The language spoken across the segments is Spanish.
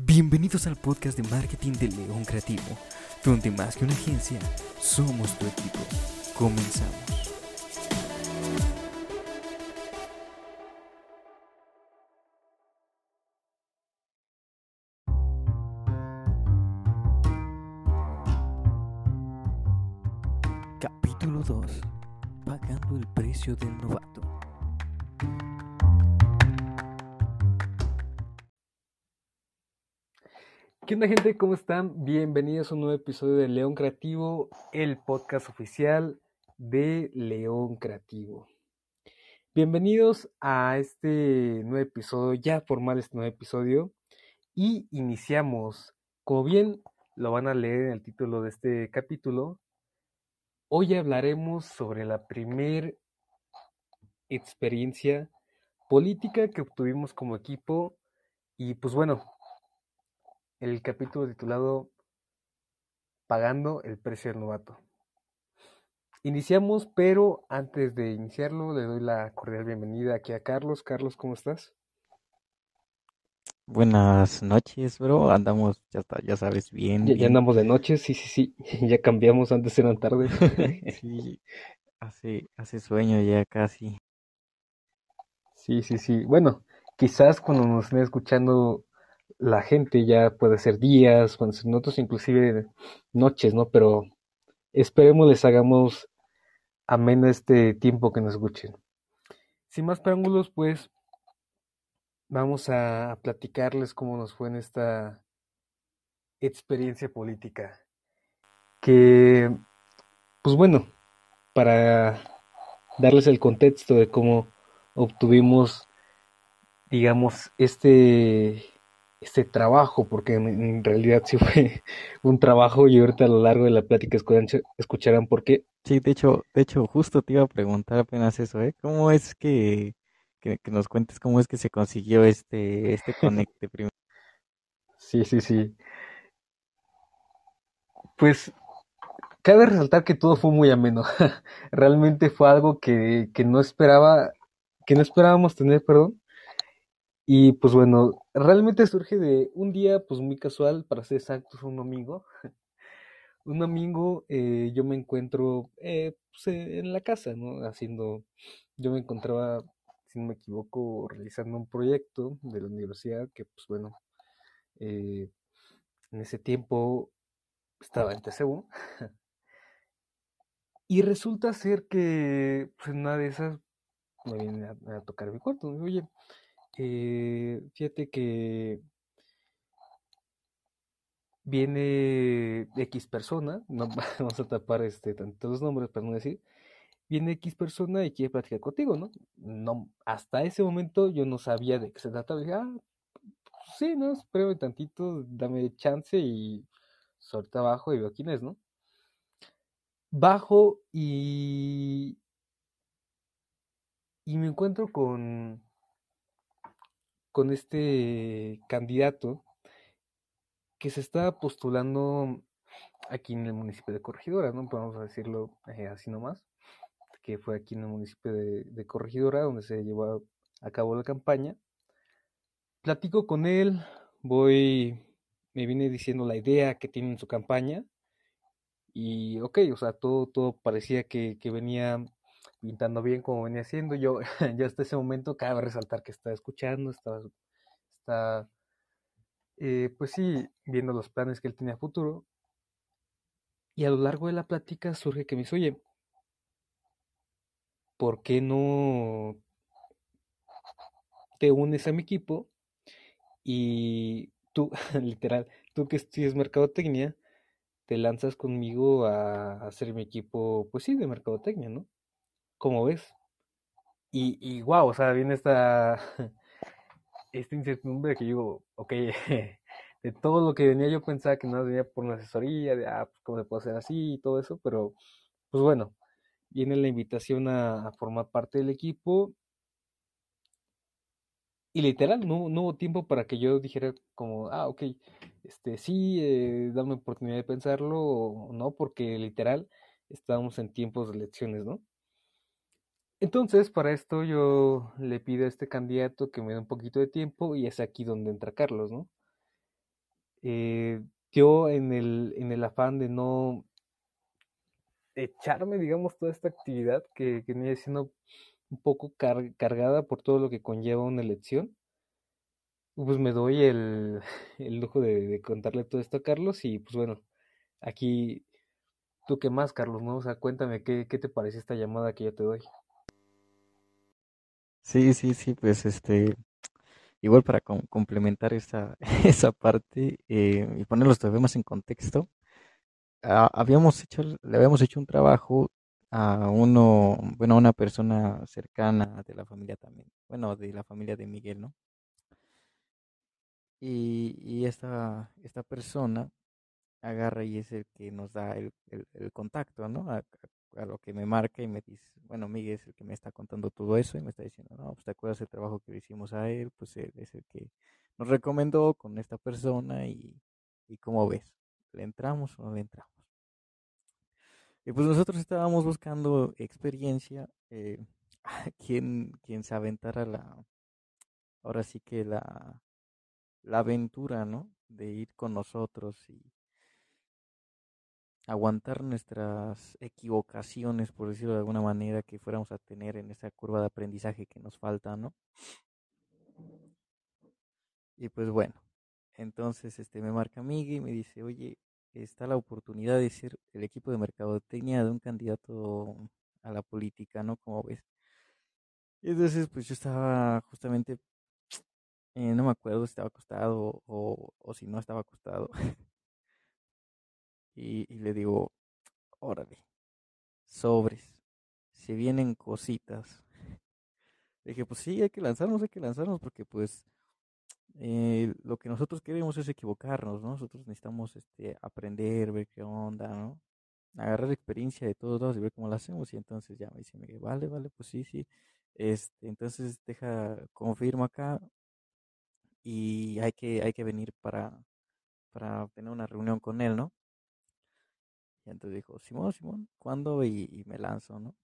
Bienvenidos al podcast de marketing de León Creativo, donde más que una agencia, somos tu equipo. Comenzamos. Capítulo 2. Pagando el precio del novato. ¿Qué onda gente? ¿Cómo están? Bienvenidos a un nuevo episodio de León Creativo, el podcast oficial de León Creativo. Bienvenidos a este nuevo episodio, ya formal este nuevo episodio, y iniciamos. Como bien lo van a leer en el título de este capítulo, hoy hablaremos sobre la primer experiencia política que obtuvimos como equipo y pues bueno, el capítulo titulado Pagando el precio del novato. Iniciamos, pero antes de iniciarlo le doy la cordial bienvenida aquí a Carlos. Carlos, ¿cómo estás? Buenas noches, bro. Andamos, ya está, ya sabes, bien. Ya, andamos de noche, sí, sí, sí. Ya cambiamos, antes eran tardes. Sí, hace, hace sueño ya casi. Sí, sí, sí. Bueno, quizás cuando nos estén escuchando la gente ya puede ser días, noches, inclusive noches, ¿no? Pero esperemos les hagamos ameno este tiempo que nos escuchen. Sin más preámbulos, pues vamos a platicarles cómo nos fue en esta experiencia política. Que, pues bueno, para darles el contexto de cómo obtuvimos, digamos, este, este trabajo, porque en, realidad sí fue un trabajo y ahorita a lo largo de la plática escucharán por qué. Sí, de hecho, de hecho, justo te iba a preguntar apenas eso, ¿eh? ¿Cómo es que, que, que nos cuentes cómo es que se consiguió este, este conecte primero? Sí, sí, sí. Pues cabe resaltar que todo fue muy ameno. Realmente fue algo que, que no esperaba, que no esperábamos tener, perdón. Y pues bueno, realmente surge de un día pues muy casual, para ser exactos, un domingo. Un domingo eh, yo me encuentro eh, pues, eh, en la casa, ¿no? Haciendo, yo me encontraba, si no me equivoco, realizando un proyecto de la universidad que pues bueno, en ese tiempo estaba en TCU. Y resulta ser que pues, en una de esas me viene a, tocar mi cuarto. Oye, eh, fíjate que viene X persona, no vamos a tapar este, tantos nombres para no decir, viene X persona y quiere platicar contigo, ¿no? No, hasta ese momento yo no sabía de qué se trataba. Dije, ah, sí, no, espérame tantito, dame chance y suelta abajo y veo quién es, ¿no? Bajo y, y me encuentro con, con este candidato que se está postulando aquí en el municipio de Corregidora, ¿no? A decirlo eh, así nomás, que fue aquí en el municipio de, Corregidora donde se llevó a, cabo la campaña. Platico con él, voy, me viene diciendo la idea que tiene en su campaña y ok, o sea, todo, todo parecía que venía pintando bien como venía haciendo. Yo, ya hasta ese momento cabe resaltar que está escuchando, está, está eh, pues sí, viendo los planes que él tenía a futuro. Y a lo largo de la plática surge que me dice, oye, ¿por qué no te unes a mi equipo? Y tú, literal, tú que estudias mercadotecnia, te lanzas conmigo a hacer mi equipo, pues sí, de mercadotecnia, ¿no? ¿Cómo ves? Y, y wow, o sea, viene esta, esta incertidumbre que yo digo, ok, de todo lo que venía yo pensaba que no venía por una asesoría, de, ah, pues cómo se puede hacer así y todo eso, pero pues bueno, viene la invitación a, formar parte del equipo y literal, no, no hubo tiempo para que yo dijera como, ah, ok, este, sí, eh, dame oportunidad de pensarlo o no, porque literal estábamos en tiempos de elecciones, ¿no? Entonces, para esto yo le pido a este candidato que me dé un poquito de tiempo y es aquí donde entra Carlos, ¿no? eh, yo en el, en el afán de no echarme, digamos, toda esta actividad que, que venía siendo un poco cargada por todo lo que conlleva una elección, pues me doy el, el lujo de, contarle todo esto a Carlos y pues bueno, aquí, ¿tú qué más, Carlos? ¿no? O sea, cuéntame, ¿qué, qué te parece esta llamada que yo te doy? Sí, sí, sí, pues este, igual para com complementar esa, esa parte eh, y ponerlos todavía más en contexto, habíamos hecho, le habíamos hecho un trabajo a uno, bueno, a una persona cercana de la familia también, bueno, de la familia de Miguel, ¿no? Y, y esta, esta persona agarra y es el que nos da el, el, contacto, ¿no? A, lo que me marca y me dice, bueno, Miguel es el que me está contando todo eso y me está diciendo, no, pues te acuerdas el trabajo que le hicimos a él, pues él es el que nos recomendó con esta persona y, y cómo ves, ¿le entramos o no le entramos? Y pues nosotros estábamos buscando experiencia, eh, quien, se aventara la, ahora sí que la, la aventura, ¿no? De ir con nosotros y aguantar nuestras equivocaciones, por decirlo de alguna manera, que fuéramos a tener en esa curva de aprendizaje que nos falta, ¿no? Y pues bueno, entonces este me marca Miguel y me dice, oye, está la oportunidad de ser el equipo de mercadotecnia de un candidato a la política, ¿no? Como ves. Y entonces, pues yo estaba justamente, eh, no me acuerdo si estaba acostado o, o si no estaba acostado. y, y le digo, órale, sobres, se vienen cositas. Le dije, pues sí, hay que lanzarnos, hay que lanzarnos, porque pues eh, lo que nosotros queremos es equivocarnos, ¿no? Nosotros necesitamos este, aprender, ver qué onda, ¿no? Agarrar experiencia de todos lados y ver cómo lo hacemos. Y entonces ya me dice, vale, vale, pues sí, sí. Este, entonces deja, confirma acá y hay que, hay que venir para, para tener una reunión con él, ¿no? Y entonces dijo, Simón, Simón, ¿cuándo? Y, y me lanzo, ¿no?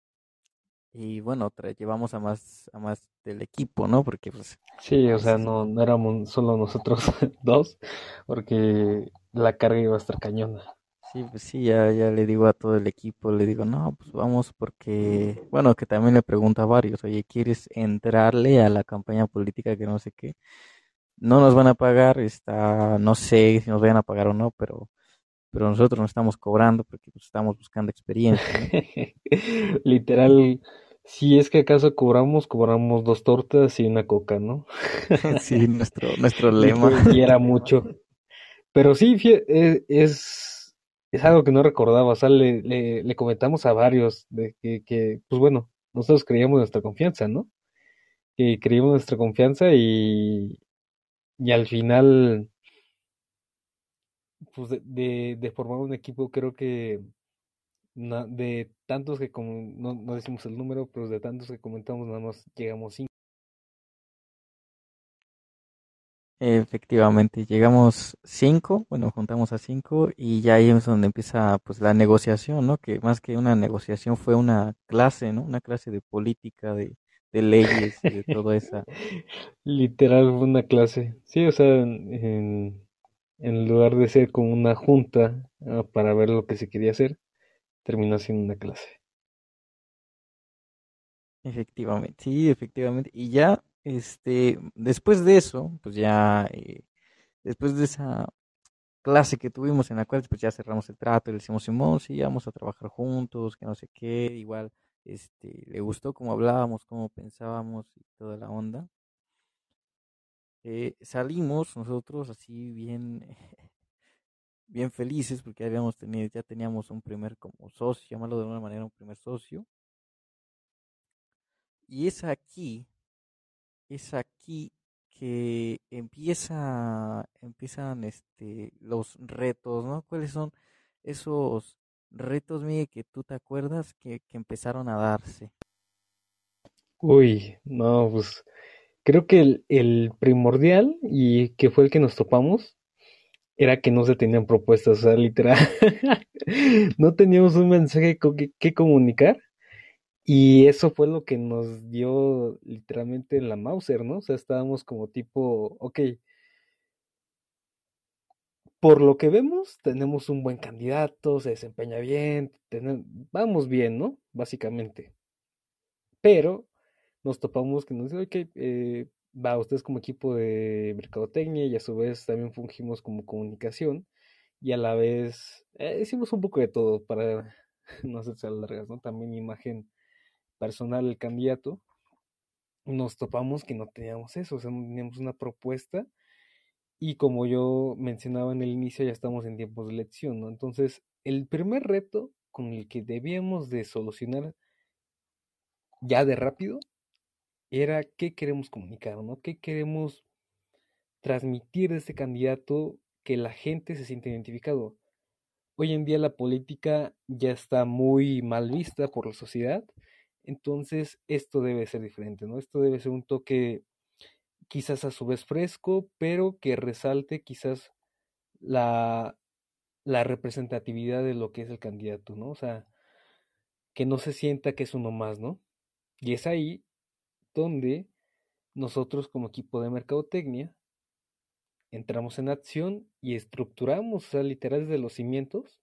y bueno, llevamos a más, a más del equipo, ¿no? Porque pues... Sí, o sea, no, no éramos solo nosotros dos, porque la carga iba a estar cañona. Sí, pues sí, ya, ya le digo a todo el equipo, le digo, no, pues vamos porque, bueno, que también le pregunto a varios, oye, ¿quieres entrarle a la campaña política que no sé qué? No nos van a pagar, está, no sé si nos vayan a pagar o no, pero pero nosotros no estamos cobrando porque pues, estamos buscando experiencia. Literal, si es que acaso cobramos, cobramos dos tortas y una coca, ¿no? sí, nuestro, nuestro lema. Y, era mucho. Pero sí, e, es, es algo que no recordaba. O sea, le, le, comentamos a varios de que, que, pues bueno, nosotros creíamos nuestra confianza, ¿no? Que creíamos nuestra confianza y, y al final pues de, de, formar un equipo, creo que de tantos que como, no, no decimos el número, pero de tantos que comentamos, nada más llegamos cinco. Efectivamente, llegamos cinco, bueno, juntamos a cinco y ya ahí es donde empieza pues la negociación, ¿no? Que más que una negociación fue una clase, ¿no? Una clase de política, de, de leyes y de todo eso. Literal fue una clase. Sí, o sea, en, en lugar de ser como una junta ah, para ver lo que se quería hacer, terminó siendo una clase. Efectivamente, sí, efectivamente. Y ya, este, después de eso, pues ya, eh, después de esa clase que tuvimos en la cual pues ya cerramos el trato y le decimos, Simón, sí, vamos a trabajar juntos, que no sé qué, igual, este, le gustó cómo hablábamos, cómo pensábamos y toda la onda. Eh, salimos nosotros así bien, bien felices porque habíamos tenido, ya teníamos un primer como socio, llamarlo de alguna manera un primer socio. Y es aquí, es aquí que empieza, empiezan este, los retos, ¿no? ¿Cuáles son esos retos, Miguel, que tú te acuerdas que, que empezaron a darse? Uy, no, pues Creo que el, primordial y que fue el que nos topamos era que no se tenían propuestas, o sea, literal, no teníamos un mensaje que, comunicar y eso fue lo que nos dio literalmente la Mauser, ¿no? O sea, estábamos como tipo, ok, por lo que vemos, tenemos un buen candidato, se desempeña bien, vamos bien, ¿no? Básicamente. Pero nos topamos que nos dice, ok, eh, va, ustedes como equipo de mercadotecnia y a su vez también fungimos como comunicación y a la vez eh, hicimos un poco de todo para no hacerse largas, ¿no? También imagen personal del candidato. Nos topamos que no teníamos eso, o sea, no teníamos una propuesta y como yo mencionaba en el inicio, ya estamos en tiempos de elección, ¿no? Entonces, el primer reto con el que debíamos de solucionar ya de rápido era qué queremos comunicar, ¿no? ¿Qué queremos transmitir de este candidato que la gente se siente identificado? Hoy en día la política ya está muy mal vista por la sociedad, entonces esto debe ser diferente, ¿no? Esto debe ser un toque quizás a su vez fresco, pero que resalte quizás la, la representatividad de lo que es el candidato, ¿no? O sea, que no se sienta que es uno más, ¿no? Y es ahí donde nosotros como equipo de mercadotecnia entramos en acción y estructuramos, o sea, literal desde los cimientos,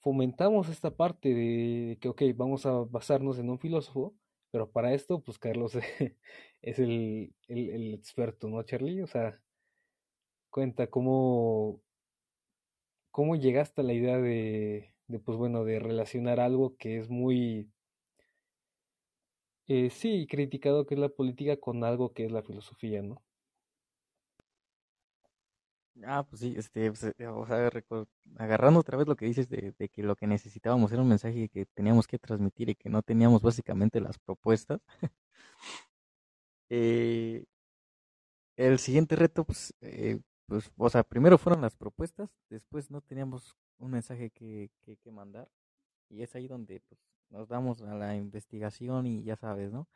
fomentamos esta parte de que, ok, vamos a basarnos en un filósofo, pero para esto, pues Carlos es el, el, experto, ¿no, Charlie? O sea, cuenta cómo, cómo llegaste a la idea de, de, pues bueno, de relacionar algo que es muy, eh, sí, criticado que es la política con algo que es la filosofía, ¿no? Ah, pues sí, este, pues, eh, agarrando otra vez lo que dices de, que lo que necesitábamos era un mensaje que teníamos que transmitir y que no teníamos básicamente las propuestas. Eh, el siguiente reto, pues, eh, pues, o sea, primero fueron las propuestas, después no teníamos un mensaje que, que, mandar, y es ahí donde pues, nos damos a la investigación y ya sabes, ¿no?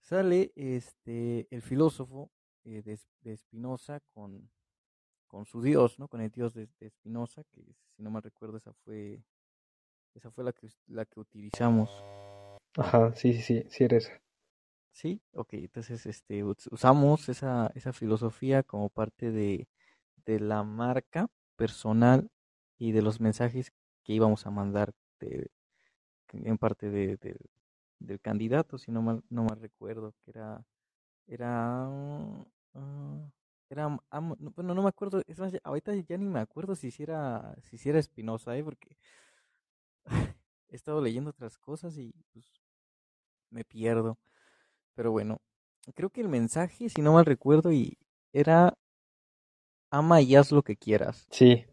Sale este el filósofo eh, de, de Spinoza con, con su Dios, ¿no? Con el Dios de, Spinoza, que si no mal recuerdo esa fue esa fue la que la que utilizamos. Ajá, sí, sí, sí, sí era esa. Sí, ok, entonces este, usamos esa, esa filosofía como parte de, de la marca personal y de los mensajes que íbamos a mandar de, en parte de, del candidato, si no mal, no mal recuerdo, que era, era, uh, era, bueno, no me acuerdo, es más, ahorita ya ni me acuerdo si hiciera, si hiciera Espinosa, ¿eh? porque he estado leyendo otras cosas y pues me pierdo. Pero bueno, creo que el mensaje, si no mal recuerdo, y era ama y haz lo que quieras. Sí,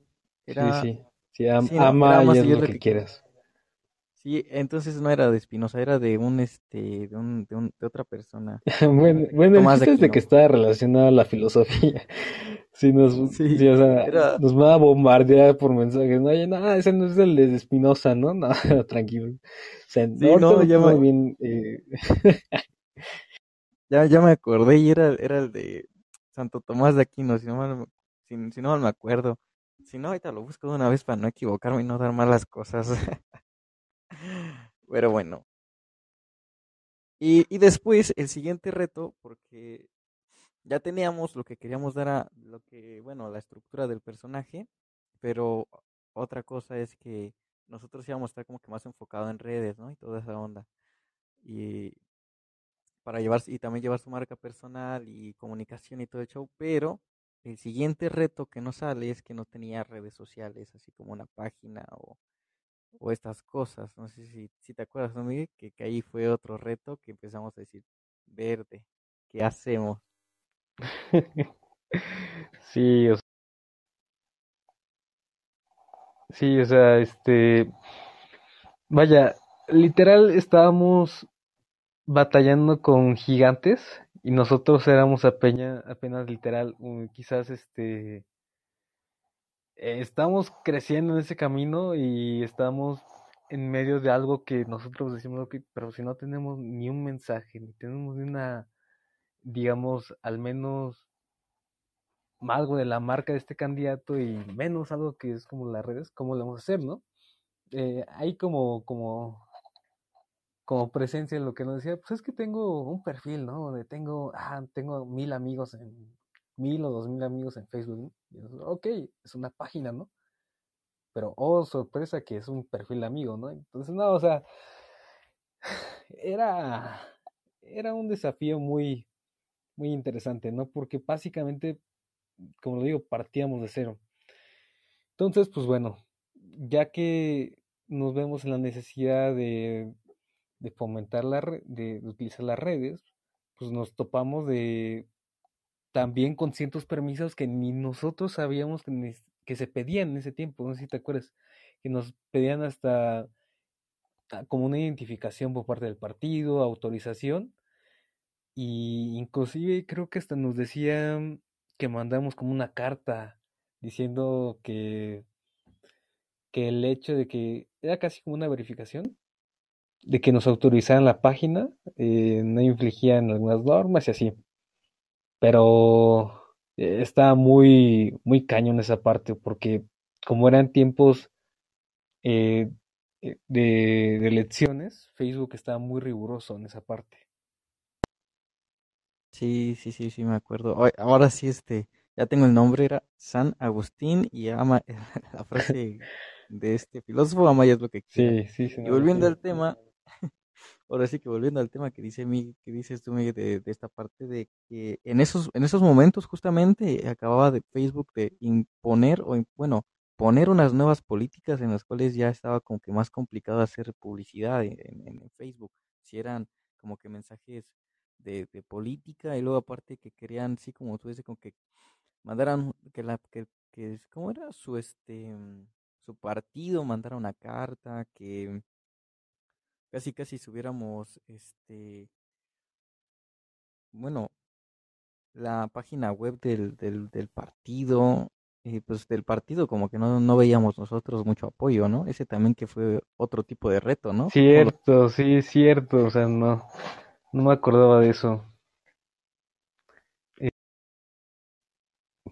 era, sí, sí. ama, y haz lo, que, quieras. Sí, entonces no era de Espinosa, era de un este, de un, de, un, de otra persona. bueno, bueno el es de que estaba relacionado a la filosofía. Sí, nos, sí, o sea, nos va a bombardear por mensajes. No, oye, no, ese no es el de Espinosa, ¿no? No, tranquilo. O sea, no, ya me... bien. Eh... Ya, ya me acordé y era, era el de Santo Tomás de Aquino, si no mal, si, si no me acuerdo. Si no, ahorita lo busco de una vez para no equivocarme y no dar malas cosas. Pero bueno. Y, y después el siguiente reto, porque ya teníamos lo que queríamos dar a lo que, bueno, la estructura del personaje, pero otra cosa es que nosotros íbamos a estar como que más enfocado en redes, ¿no? Y toda esa onda. Y para llevar y también llevar su marca personal y comunicación y todo el show, pero el siguiente reto que nos sale es que no tenía redes sociales, así como una página o, o estas cosas. No sé si, si te acuerdas, ¿no, Miguel? Que, que, ahí fue otro reto que empezamos a decir, verde, ¿qué hacemos? sí, o sea, sí, o sea, este, vaya, literal estábamos batallando con gigantes y nosotros éramos apenas, apenas literal, quizás este, estamos creciendo en ese camino y estamos en medio de algo que nosotros decimos, pero si no tenemos ni un mensaje, ni tenemos ni una, digamos, al menos algo de la marca de este candidato y menos algo que es como las redes, ¿cómo lo vamos a hacer, no? Eh, hay como, como como presencia en lo que nos decía, pues es que tengo un perfil, ¿no? Donde tengo, ah, tengo mil amigos en mil o dos mil amigos en Facebook. ok, es una página, ¿no? Pero, oh, sorpresa que es un perfil amigo, ¿no? Entonces, no, o sea, era, era un desafío muy, muy interesante, ¿no? Porque básicamente, como lo digo, partíamos de cero. Entonces, pues bueno, ya que nos vemos en la necesidad de, de fomentar la red, de utilizar las redes, pues nos topamos de también con ciertos permisos que ni nosotros sabíamos que, se pedían en ese tiempo, no sé si te acuerdas, que nos pedían hasta ah, como una identificación por parte del partido, autorización, y inclusive creo que hasta nos decían que mandamos como una carta diciendo que, que el hecho de que era casi como una verificación de que nos autorizaran la página, eh, no infligían algunas normas y así. Pero eh, estaba muy, muy cañón esa parte, porque como eran tiempos eh, de, de elecciones, Facebook estaba muy riguroso en esa parte. Sí, sí, sí, sí, me acuerdo. Ahora sí, este, ya tengo el nombre, era San Agustín y ama, la frase de este filósofo, ama ya es lo que quiere. Sí, sí, sí. Y volviendo al tema, ahora sí que volviendo al tema que dice mi, que dices tú Miguel, de, de, esta parte de que en esos, en esos momentos justamente acababa de Facebook de imponer o bueno, poner unas nuevas políticas en las cuales ya estaba como que más complicado hacer publicidad en, en, Facebook. Si eran como que mensajes de, de, política y luego aparte que querían, sí, como tú dices, como que mandaran que la que, que cómo era su este su partido mandara una carta que casi casi subiéramos este bueno la página web del, del, del partido y pues del partido como que no, no veíamos nosotros mucho apoyo, ¿no? Ese también que fue otro tipo de reto, ¿no? Cierto, sí, cierto, o sea, no, no me acordaba de eso. Eh,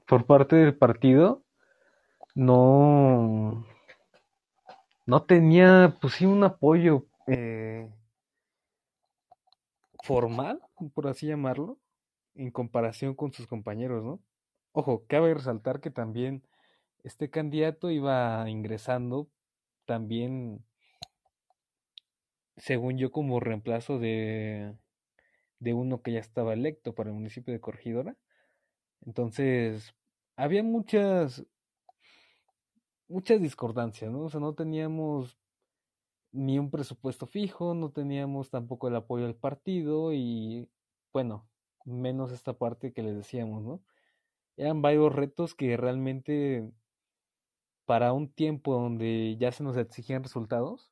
por parte del partido, no, no tenía, pues sí, un apoyo eh, formal, por así llamarlo, en comparación con sus compañeros, ¿no? Ojo, cabe resaltar que también este candidato iba ingresando también, según yo, como reemplazo de, de uno que ya estaba electo para el municipio de Corregidora. Entonces, había muchas, muchas discordancias, ¿no? O sea, no teníamos ni un presupuesto fijo, no teníamos tampoco el apoyo del partido y bueno, menos esta parte que les decíamos, ¿no? Eran varios retos que realmente para un tiempo donde ya se nos exigían resultados,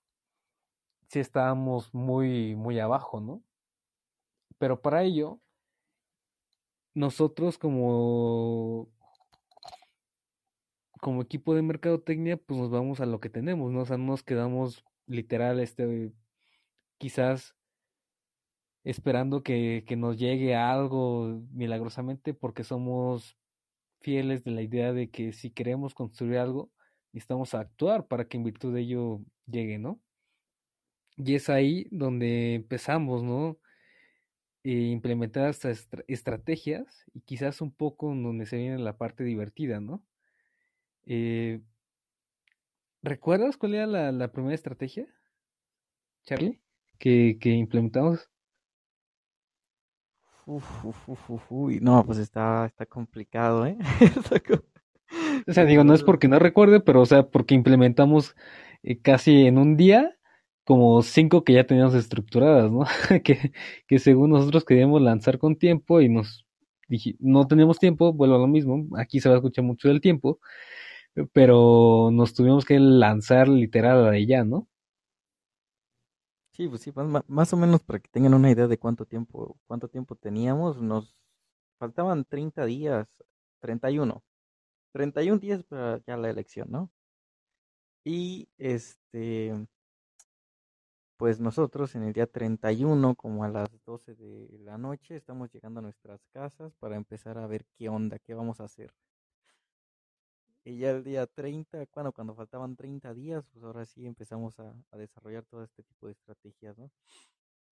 sí estábamos muy, muy abajo, ¿no? Pero para ello, nosotros como como equipo de mercadotecnia, pues nos vamos a lo que tenemos, ¿no? O sea, no nos quedamos literal, este, quizás esperando que, que nos llegue algo milagrosamente porque somos fieles de la idea de que si queremos construir algo, necesitamos actuar para que en virtud de ello llegue, ¿no? Y es ahí donde empezamos, ¿no? E implementar estas estrategias y quizás un poco en donde se viene la parte divertida, ¿no? Eh, ¿Recuerdas cuál era la, la primera estrategia, Charlie, que, que implementamos? Uf, uf, uf, uy, no, pues está, está complicado, ¿eh? o sea, digo, no es porque no recuerde, pero o sea, porque implementamos eh, casi en un día como cinco que ya teníamos estructuradas, ¿no? que, que según nosotros queríamos lanzar con tiempo y nos dije, no tenemos tiempo, vuelvo a lo mismo, aquí se va a escuchar mucho del tiempo, pero nos tuvimos que lanzar literal a ya, ¿no? Sí, pues sí, más, o menos para que tengan una idea de cuánto tiempo, cuánto tiempo teníamos, nos faltaban 30 días, 31, 31 días para ya la elección, ¿no? Y este, pues nosotros en el día 31, como a las 12 de la noche, estamos llegando a nuestras casas para empezar a ver qué onda, qué vamos a hacer. Y ya el día 30, cuando, cuando faltaban 30 días, pues ahora sí empezamos a, a desarrollar todo este tipo de estrategias, ¿no?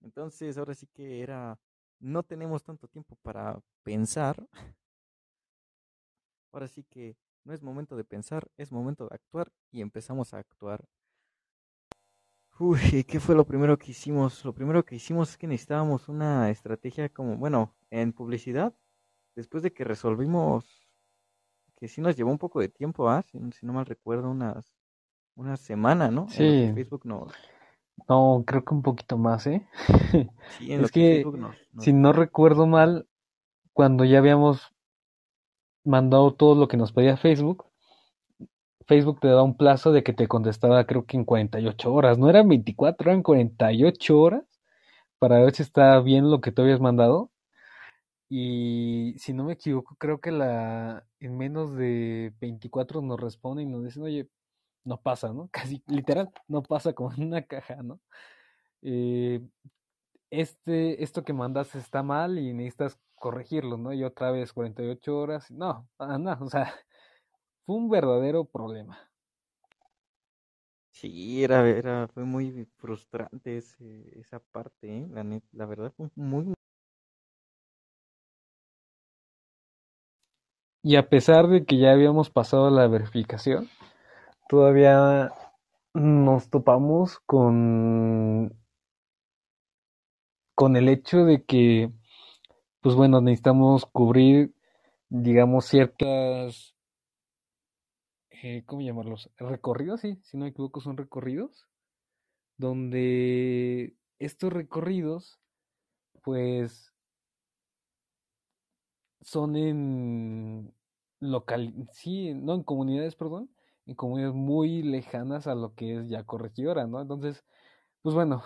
Entonces, ahora sí que era, no tenemos tanto tiempo para pensar, ahora sí que no es momento de pensar, es momento de actuar y empezamos a actuar. Uy, ¿qué fue lo primero que hicimos? Lo primero que hicimos es que necesitábamos una estrategia como, bueno, en publicidad, después de que resolvimos, que sí nos llevó un poco de tiempo, ¿ah? Si, si no mal recuerdo, unas, una semana, ¿no? En Sí, Facebook nos, no, creo que un poquito más, ¿eh? sí, en Es que que, Facebook nos, nos si no recuerdo mal, cuando ya habíamos mandado todo lo que nos pedía Facebook, Facebook te daba un plazo de que te contestaba creo que en 48 horas, no eran 24, eran 48 horas para ver si está bien lo que tú habías mandado. Y si no me equivoco, creo que la en menos de 24 nos responden y nos dicen, oye, no pasa, ¿no? Casi literal, no pasa como en una caja, ¿no? Eh, este, esto que mandas está mal y necesitas corregirlo, ¿no? Y otra vez 48 horas, no, no, o sea, fue un verdadero problema. Sí, era, era, fue muy frustrante esa parte, ¿eh? La la verdad fue muy, Y a pesar de que ya habíamos pasado la verificación, todavía nos topamos con, con el hecho de que, pues bueno, necesitamos cubrir, digamos, ciertas, eh, ¿cómo llamarlos? Recorridos, sí, si no me equivoco, son recorridos, donde estos recorridos, pues, son en local, sí, no en comunidades, perdón, en comunidades muy lejanas a lo que es ya corregidora, ¿no? Entonces, pues bueno,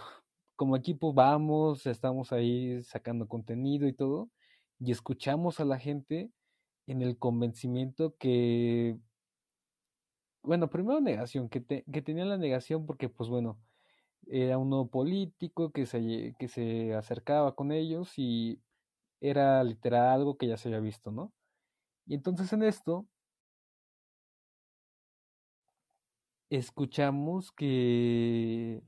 como equipo vamos, estamos ahí sacando contenido y todo, y escuchamos a la gente en el convencimiento que, bueno, primero negación, que, te- que tenían la negación porque, pues bueno, era un nuevo político que se, que se acercaba con ellos y era literal algo que ya se había visto, ¿no? Y entonces en esto escuchamos que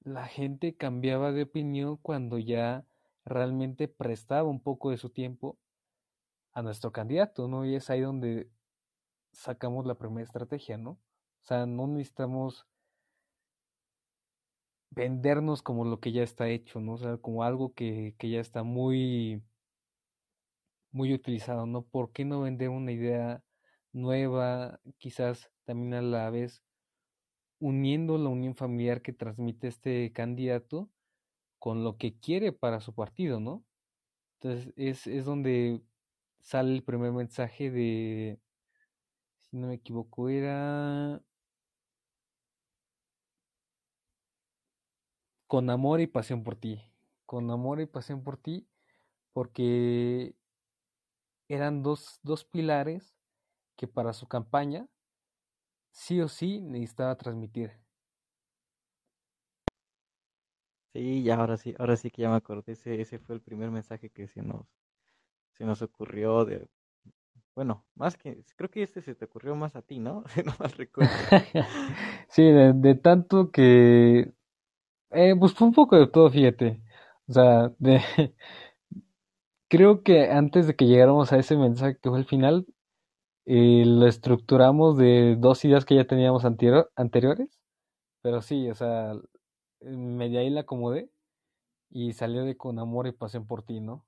la gente cambiaba de opinión cuando ya realmente prestaba un poco de su tiempo a nuestro candidato, ¿no? Y es ahí donde sacamos la primera estrategia, ¿no? O sea, no necesitamos vendernos como lo que ya está hecho, ¿no? O sea, como algo que, que ya está muy, muy utilizado, ¿no? ¿Por qué no vender una idea nueva, quizás también a la vez uniendo la unión familiar que transmite este candidato con lo que quiere para su partido, ¿no? Entonces es, es donde sale el primer mensaje de, si no me equivoco, era con amor y pasión por ti, con amor y pasión por ti, porque eran dos, dos pilares que para su campaña sí o sí necesitaba transmitir. sí, ya ahora sí, ahora sí que ya me acordé, ese, ese fue el primer mensaje que se nos, se nos ocurrió de, bueno, más que, creo que este se te ocurrió más a ti, ¿no? Si no mal recuerdo. Sí, de, de tanto que, eh, pues fue un poco de todo, fíjate. O sea, de, creo que antes de que llegáramos a ese mensaje que fue el final, eh, lo estructuramos de dos ideas que ya teníamos anterior- anteriores, pero sí, o sea, media ahí la acomodé y salió de con amor y pasión por ti, ¿no?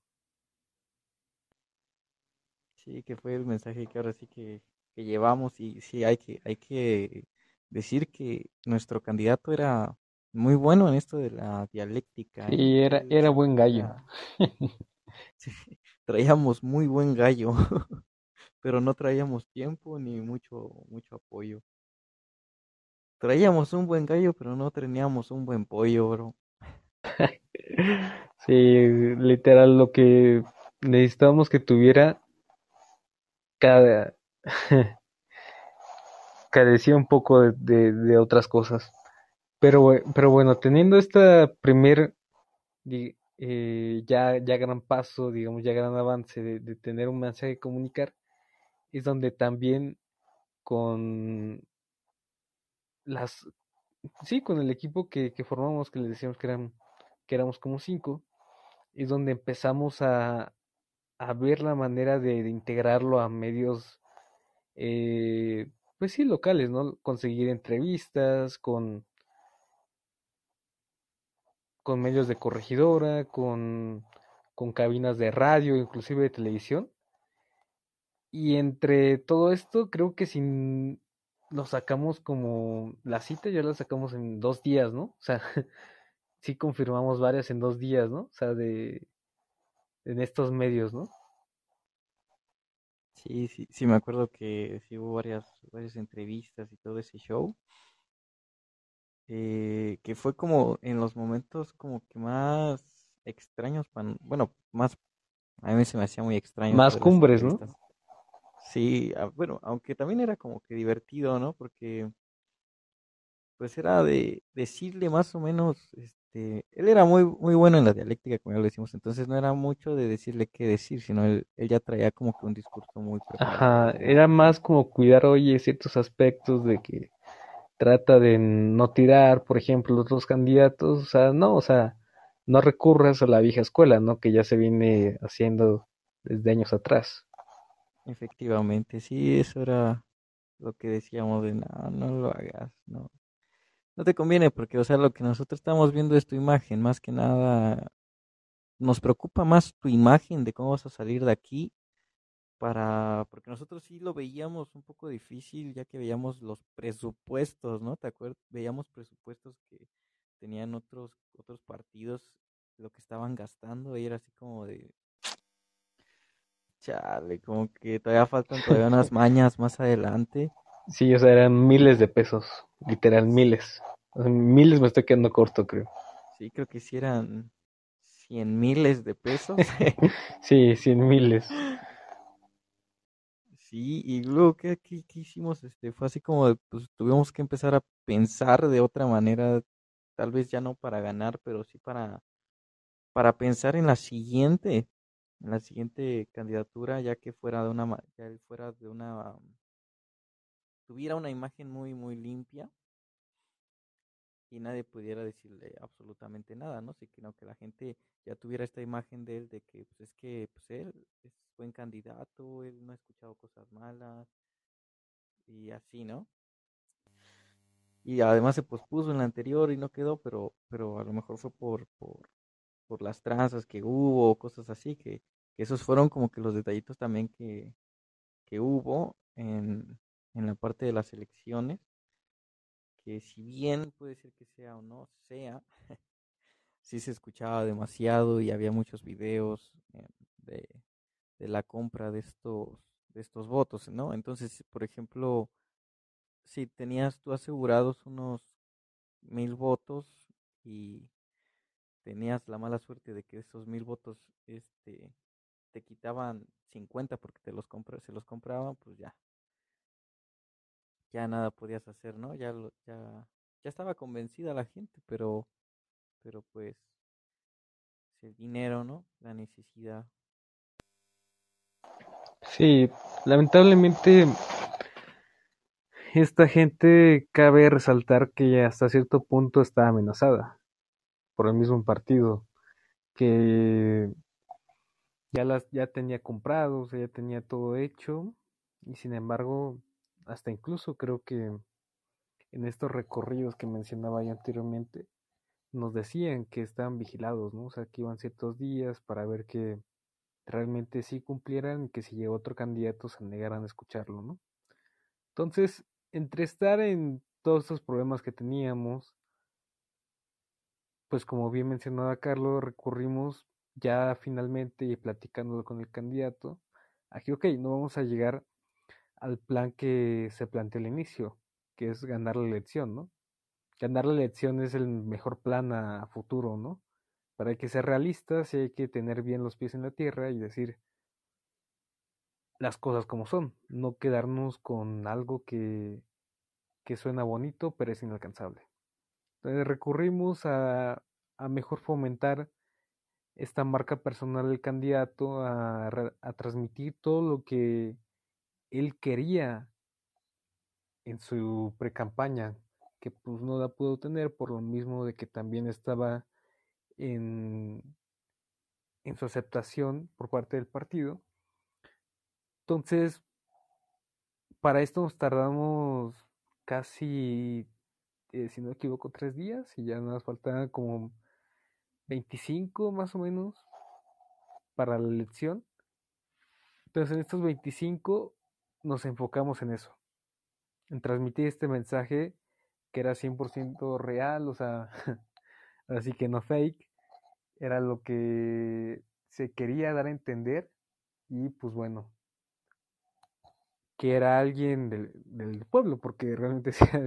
Sí, que fue el mensaje que ahora sí que, que llevamos y sí, hay que, hay que decir que nuestro candidato era muy bueno en esto de la dialéctica. Sí, era, era buen gallo. sí, traíamos muy buen gallo, pero no traíamos tiempo ni mucho, mucho apoyo. Traíamos un buen gallo, pero no teníamos un buen pollo, bro. Sí, literal, lo que necesitábamos que tuviera cada carecía un poco de, de- de otras cosas. Pero, pero bueno, teniendo esta primer eh, ya, ya gran paso, digamos, ya gran avance de, de tener un mensaje que comunicar, es donde también con las, sí, con el equipo que, que formamos, que les decíamos que eran, que éramos como cinco, es donde empezamos a, a ver la manera de, de integrarlo a medios eh, pues sí, locales, ¿no? Conseguir entrevistas con, con medios de corregidora, con, con cabinas de radio, inclusive de televisión. Y entre todo esto, creo que si lo sacamos como la cita, ya la sacamos en dos días, ¿no? O sea, sí confirmamos varias en dos días, ¿no? O sea, de en estos medios, ¿no? Sí, sí, sí, me acuerdo que sí hubo varias, varias entrevistas y todo ese show. Eh, que fue como en los momentos como que más extraños, bueno, más, a mí se me hacía muy extraño Más cumbres, ¿no? Sí, bueno, aunque también era como que divertido, ¿no? Porque pues era de decirle más o menos, este, él era muy, muy bueno en la dialéctica, como ya lo decimos, entonces no era mucho de decirle qué decir, sino él, él ya traía como que un discurso muy Ajá, preparado. era más como cuidar, oye, ciertos aspectos de que trata de no tirar, por ejemplo, los otros candidatos, o sea, no, o sea, no recurras a la vieja escuela, ¿no? Que ya se viene haciendo desde años atrás. Efectivamente, sí, eso era lo que decíamos de, no, no lo hagas, no, no te conviene porque, o sea, lo que nosotros estamos viendo es tu imagen, más que nada, nos preocupa más tu imagen de cómo vas a salir de aquí para, porque nosotros sí lo veíamos un poco difícil, ya que veíamos los presupuestos, ¿no? ¿Te acuerdas? Veíamos presupuestos que tenían otros, otros partidos, lo que estaban gastando, y era así como de, chale, como que todavía faltan todavía unas mañas más adelante. Sí, o sea, eran miles de pesos, literal, miles. O sea, miles me estoy quedando corto, creo. Sí, creo que sí eran cien miles de pesos. Sí, cien miles. Sí, y luego, ¿qué, hicimos? Este, fue así como, pues tuvimos que empezar a pensar de otra manera, tal vez ya no para ganar, pero sí para, para pensar en la siguiente, en la siguiente candidatura, ya que fuera de una, ya fuera de una, tuviera una imagen muy, muy limpia y nadie pudiera decirle absolutamente nada, ¿no? Sino que la gente ya tuviera esta imagen de él de que, pues es que, pues él es buen candidato, él no ha escuchado cosas malas y así, ¿no? Y además se pospuso en la anterior y no quedó, pero, pero a lo mejor fue por, por, por las tranzas que hubo, cosas así, que, que esos fueron como que los detallitos también que, que hubo en, en la parte de las elecciones, que si bien puede ser que sea o no sea, sí se escuchaba demasiado y había muchos videos eh, de, de la compra de estos, de estos votos, ¿no? Entonces, por ejemplo, si tenías tú asegurados unos mil votos y tenías la mala suerte de que esos mil votos este, te quitaban 50 porque te los compra, se los compraban, pues ya, ya nada podías hacer, ¿no? Ya, lo- ya, ya estaba convencida la gente, pero, pero pues el dinero, ¿no? La necesidad. Sí, lamentablemente esta gente cabe resaltar que hasta cierto punto está amenazada por el mismo partido, que ya las ya tenía comprado, o ya tenía todo hecho y sin embargo, hasta incluso creo que en estos recorridos que mencionaba yo anteriormente nos decían que estaban vigilados, ¿no? O sea, que iban ciertos días para ver que realmente sí cumplieran y que si llegó otro candidato se negaran a escucharlo, ¿no? Entonces, entre estar en todos estos problemas que teníamos, pues como bien mencionaba Carlos, recurrimos ya finalmente y platicándolo con el candidato, aquí, ok, no vamos a llegar al plan que se planteó al inicio, que es ganar la elección, ¿no? Ganar la elección es el mejor plan a futuro, ¿no? Hay que ser realistas y hay que tener bien los pies en la tierra y decir las cosas como son, no quedarnos con algo que, que suena bonito pero es inalcanzable. Entonces recurrimos a, a mejor fomentar esta marca personal del candidato, a, a transmitir todo lo que él quería en su pre-campaña, que pues no la pudo tener por lo mismo de que también estaba en, en su aceptación por parte del partido. Entonces, para esto nos tardamos casi, eh, si no me equivoco, tres días y ya nos faltan como 25 más o menos para la elección. Entonces en estos 25 nos enfocamos en eso, en transmitir este mensaje que era 100% real, o sea, así que no fake, era lo que se quería dar a entender y pues bueno, que era alguien del, pueblo, porque realmente sea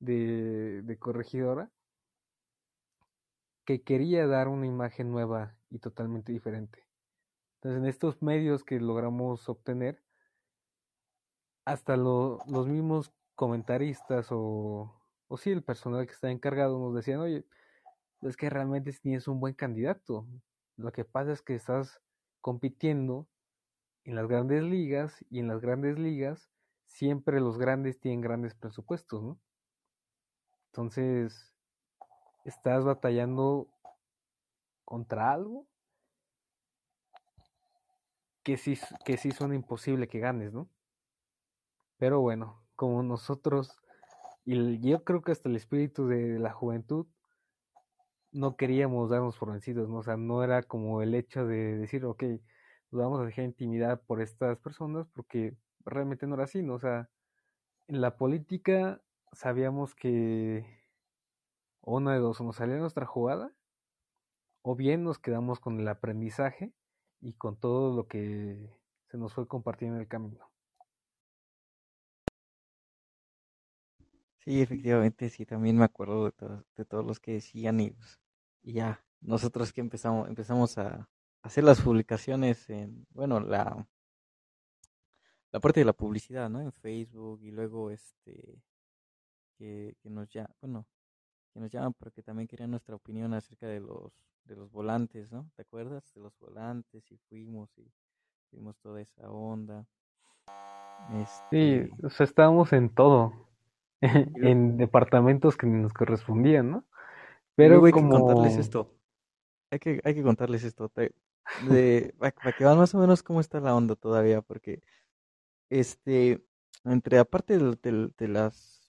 de, de corregidora, que quería dar una imagen nueva y totalmente diferente. Entonces, en estos medios que logramos obtener, hasta lo, los mismos comentaristas o, o sí, el personal que está encargado nos decían, oye, es que realmente tienes un buen candidato. Lo que pasa es que estás compitiendo en las grandes ligas y en las grandes ligas siempre los grandes tienen grandes presupuestos, ¿no? Entonces, estás batallando contra algo que sí, que sí suena imposible que ganes, ¿no? Pero bueno, como nosotros, y yo creo que hasta el espíritu de la juventud, no queríamos darnos por vencidos, ¿no? O sea, no era como el hecho de decir, ok, nos vamos a dejar intimidar por estas personas, porque realmente no era así, ¿no? O sea, en la política sabíamos que una de dos, o nos salía nuestra jugada, o bien nos quedamos con el aprendizaje y con todo lo que se nos fue compartiendo en el camino. Sí, efectivamente, sí, también me acuerdo de, todos, de todos los que decían y, pues, y ya, nosotros que empezamos, empezamos a hacer las publicaciones en, bueno, la, la parte de la publicidad, ¿no? En Facebook y luego este, que, que nos ya, bueno, que nos llaman porque también querían nuestra opinión acerca de los, de los volantes, ¿no? ¿Te acuerdas? De los volantes y fuimos y vimos toda esa onda. Este... Sí, o sea, estábamos en todo, en departamentos que nos correspondían, ¿no? Pero hay como... que contarles esto. Hay que, hay que contarles esto. De, para que vean más o menos cómo está la onda todavía, porque este, entre aparte de, de las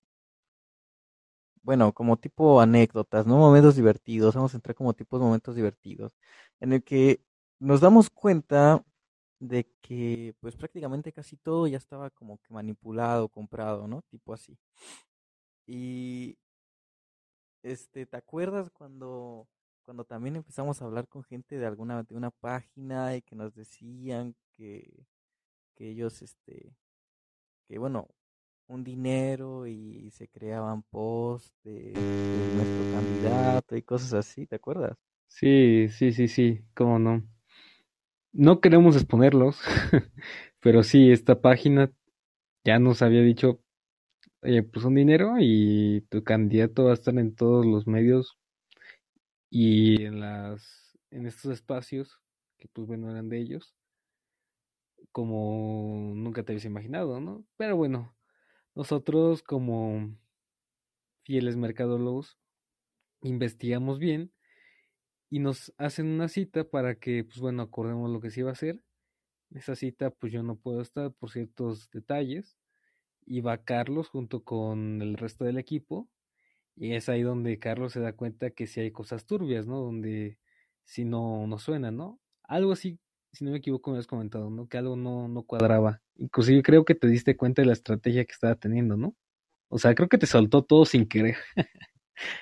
bueno, como tipo anécdotas, ¿no? Momentos divertidos, vamos a entrar como tipos momentos divertidos, en el que nos damos cuenta de que pues prácticamente casi todo ya estaba como que manipulado, comprado, ¿no? Tipo así. Y este, ¿te acuerdas cuando cuando también empezamos a hablar con gente de alguna de una página y que nos decían que que ellos este que bueno, un dinero y se creaban posts de, nuestro candidato y cosas así, ¿te acuerdas? Sí, sí, sí, sí, cómo no. No queremos exponerlos, pero sí, esta página ya nos había dicho, pues un dinero y tu candidato va a estar en todos los medios y en las en estos espacios que pues bueno eran de ellos como nunca te habías imaginado, ¿no? Pero bueno, nosotros como fieles mercadólogos investigamos bien y nos hacen una cita para que, pues bueno, acordemos lo que se iba a hacer. esa cita, pues yo no puedo estar por ciertos detalles. Y va Carlos junto con el resto del equipo. Y es ahí donde Carlos se da cuenta que si hay cosas turbias, ¿no? Donde si no, no suena, ¿no? Algo así si no me equivoco, me has comentado, ¿no? Que algo no, no cuadraba. Inclusive creo que te diste cuenta de la estrategia que estaba teniendo, ¿no? O sea, creo que te soltó todo sin querer.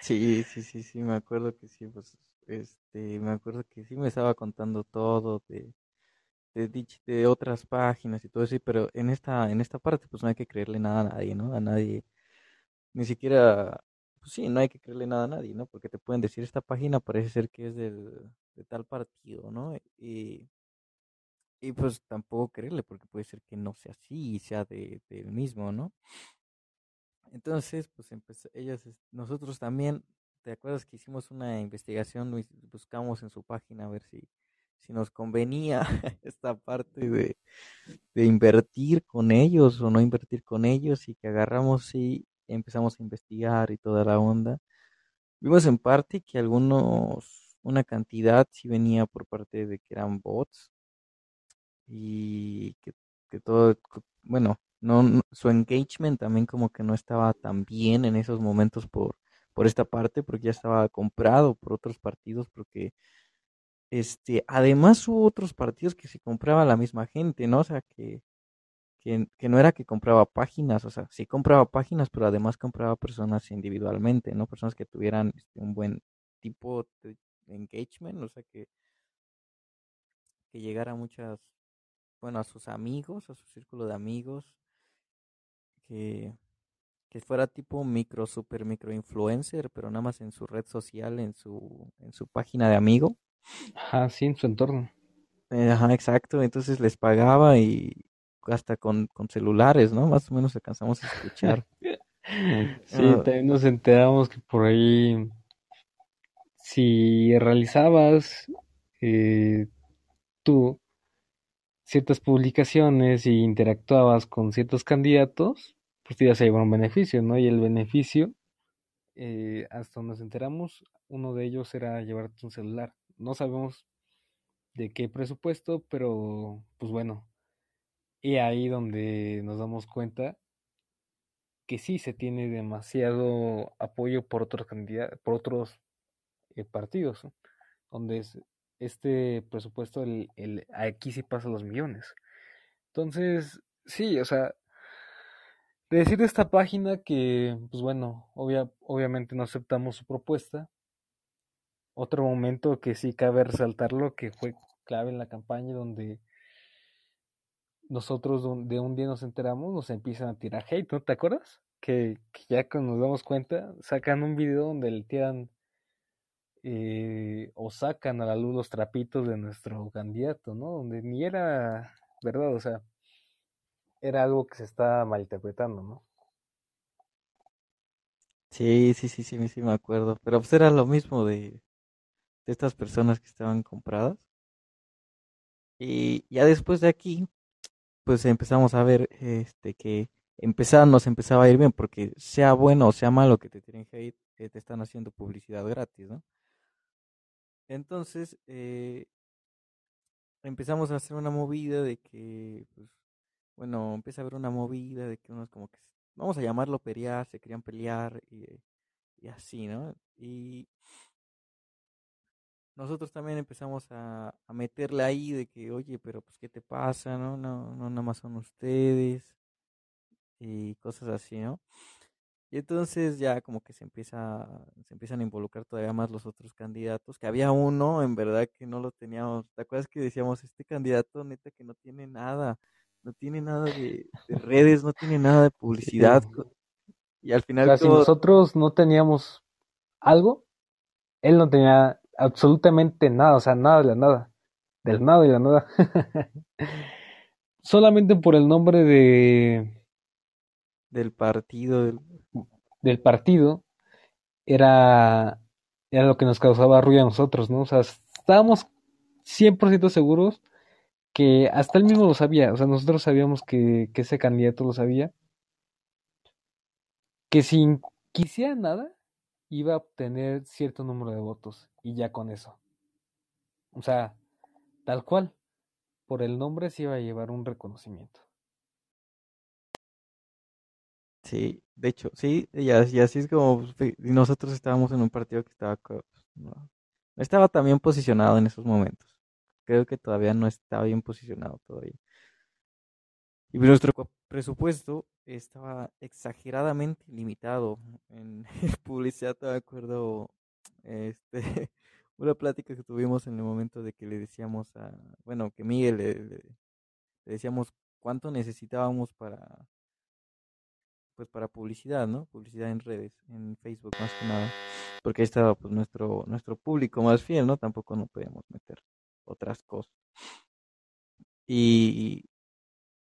sí, sí, sí, sí, me acuerdo que sí, pues, este, me acuerdo que sí me estaba contando todo de, de, de otras páginas y todo eso, pero en esta, en esta parte, pues no hay que creerle nada a nadie, ¿no? A nadie, ni siquiera, pues sí, no hay que creerle nada a nadie, ¿no? Porque te pueden decir, esta página parece ser que es del, de tal partido, ¿no? Y y pues tampoco creerle, porque puede ser que no sea así y sea de, del mismo, ¿no? Entonces, pues ellas, nosotros también, ¿te acuerdas que hicimos una investigación? Buscamos en su página a ver si, si nos convenía esta parte de, de invertir con ellos o no invertir con ellos y que agarramos y empezamos a investigar y toda la onda. Vimos en parte que algunos, una cantidad sí venía por parte de que eran bots, y que, que todo, bueno, no, no- su engagement también como que no estaba tan bien en esos momentos por, por esta parte, porque ya estaba comprado por otros partidos, porque este, además hubo otros partidos que se compraba la misma gente, ¿no? O sea, que, que, que no era que compraba páginas, o sea, sí compraba páginas, pero además compraba personas individualmente, ¿no? Personas que tuvieran este, un buen tipo de engagement, o sea, que, que llegara a muchas, bueno, a sus amigos, a su círculo de amigos, que, que fuera tipo micro, super micro influencer, pero nada más en su red social, en su, en su página de amigo. Ajá, sí, en su entorno. Eh, Ajá, exacto. Entonces les pagaba y hasta con, con celulares, ¿no? Más o menos alcanzamos a escuchar. Sí, Ah, también nos enteramos que por ahí, si realizabas eh, tú ciertas publicaciones y interactuabas con ciertos candidatos, pues te ibas a llevar un beneficio, ¿no? Y el beneficio, eh, hasta donde nos enteramos, uno de ellos era llevarte un celular. No sabemos de qué presupuesto, pero pues bueno, y ahí donde nos damos cuenta que sí se tiene demasiado apoyo por otros candidatos, por otros eh, partidos, ¿no? donde es este presupuesto, el, el- aquí sí pasa los millones. Entonces, sí, o sea, decir de esta página que, pues bueno, obvia- obviamente no aceptamos su propuesta. Otro momento que sí cabe resaltarlo, que fue clave en la campaña, donde nosotros de un, día nos enteramos, nos empiezan a tirar hate, ¿no te acuerdas? Que, que ya cuando nos damos cuenta, sacan un video donde le tiran eh, o sacan a la luz los trapitos de nuestro candidato, ¿no? Donde ni era verdad, o sea, era algo que se está malinterpretando, ¿no? sí, sí, sí, sí, sí me acuerdo. Pero pues era lo mismo de, de estas personas que estaban compradas. Y ya después de aquí, pues empezamos a ver este que empezaba, nos empezaba a ir bien, porque sea bueno o sea malo que te tiren hate, eh, te están haciendo publicidad gratis, ¿no? Entonces, eh, empezamos a hacer una movida de que, pues, bueno, empieza a haber una movida de que unos como que, vamos a llamarlo pelear, se querían pelear y, y así, ¿no? Y nosotros también empezamos a, a meterle ahí de que, oye, pero pues, ¿qué te pasa? No, no, no, nada más son ustedes y cosas así, ¿no? Y entonces ya como que se empieza, se empiezan a involucrar todavía más los otros candidatos, que había uno en verdad que no lo teníamos. ¿Te acuerdas que decíamos, este candidato neta que no tiene nada, no tiene nada de, de redes, no tiene nada de publicidad? Y al O final sea, si nosotros no teníamos algo, él no tenía absolutamente nada, o sea, nada de la nada, del nada y la nada. Solamente por el nombre de, del partido, del- del partido era, era lo que nos causaba ruido a nosotros, ¿no? O sea, estábamos 100% seguros que hasta él mismo lo sabía, o sea, nosotros sabíamos que, que ese candidato lo sabía, que sin quisiera nada iba a obtener cierto número de votos y ya con eso. O sea, tal cual, por el nombre se iba a llevar un reconocimiento. sí, de hecho, sí, y as- y así es como pues, nosotros estábamos en un partido que estaba, estaba tan bien posicionado en esos momentos. Creo que todavía no está bien posicionado todavía. Y nuestro cu- presupuesto estaba exageradamente limitado en publicidad. Me acuerdo este, una plática que tuvimos en el momento de que le decíamos a, bueno, que Miguel le, le- le decíamos cuánto necesitábamos para, pues para publicidad, ¿no? Publicidad en redes, en Facebook más que nada, porque ahí estaba pues nuestro, nuestro público más fiel, ¿no? Tampoco no podíamos meter otras cosas. Y,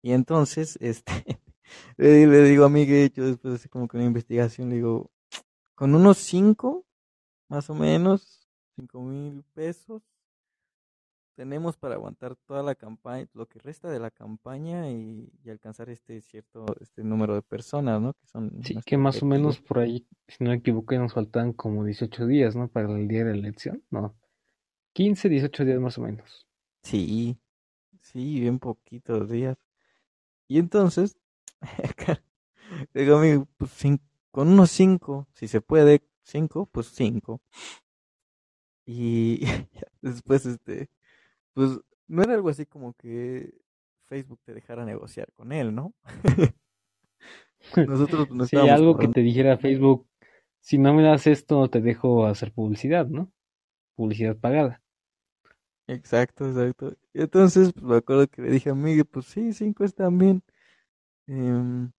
y entonces, este, le, digo a Miguel, yo después de como que una investigación, le digo, con unos cinco, más o menos, cinco mil pesos, tenemos para aguantar toda la campaña, lo que resta de la campaña y, y alcanzar este cierto, este número de personas, ¿no? Que son Sí, que más o menos por ahí, si no me equivoco, nos faltan como 18 días, ¿no? Para el día de la elección, no, 15, 18 días más o menos. Sí, sí, bien poquitos días. Y entonces, Digo, pues cin- con unos cinco, si se puede, cinco, pues cinco. Y ya después, este, pues no era algo así como que Facebook te dejara negociar con él, ¿no? Nosotros no Sí, algo que te dijera Facebook, si no me das esto, te dejo hacer publicidad, ¿no? Publicidad pagada. Exacto, exacto. Entonces, pues me acuerdo que le dije a Miguel, pues sí, cinco están bien. em,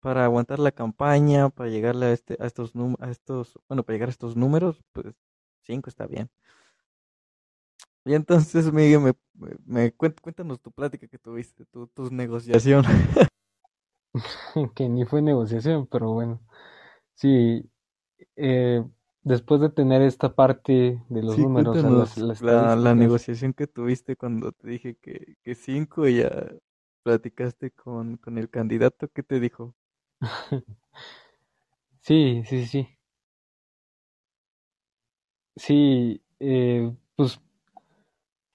para aguantar la campaña, para llegarle a este, a estos a estos, bueno, para llegar a estos números, pues cinco está bien. Y entonces, Miguel, me, me, me cuéntanos tu plática que tuviste, tu, tu negociación. Que ni fue negociación, pero bueno. Sí, eh, después de tener esta parte de los Sí, números, o sea, las, las la, negociación que tuviste cuando te dije que, que cinco y ya platicaste con, con el candidato, ¿qué te dijo? sí, sí, sí. Sí, eh, pues,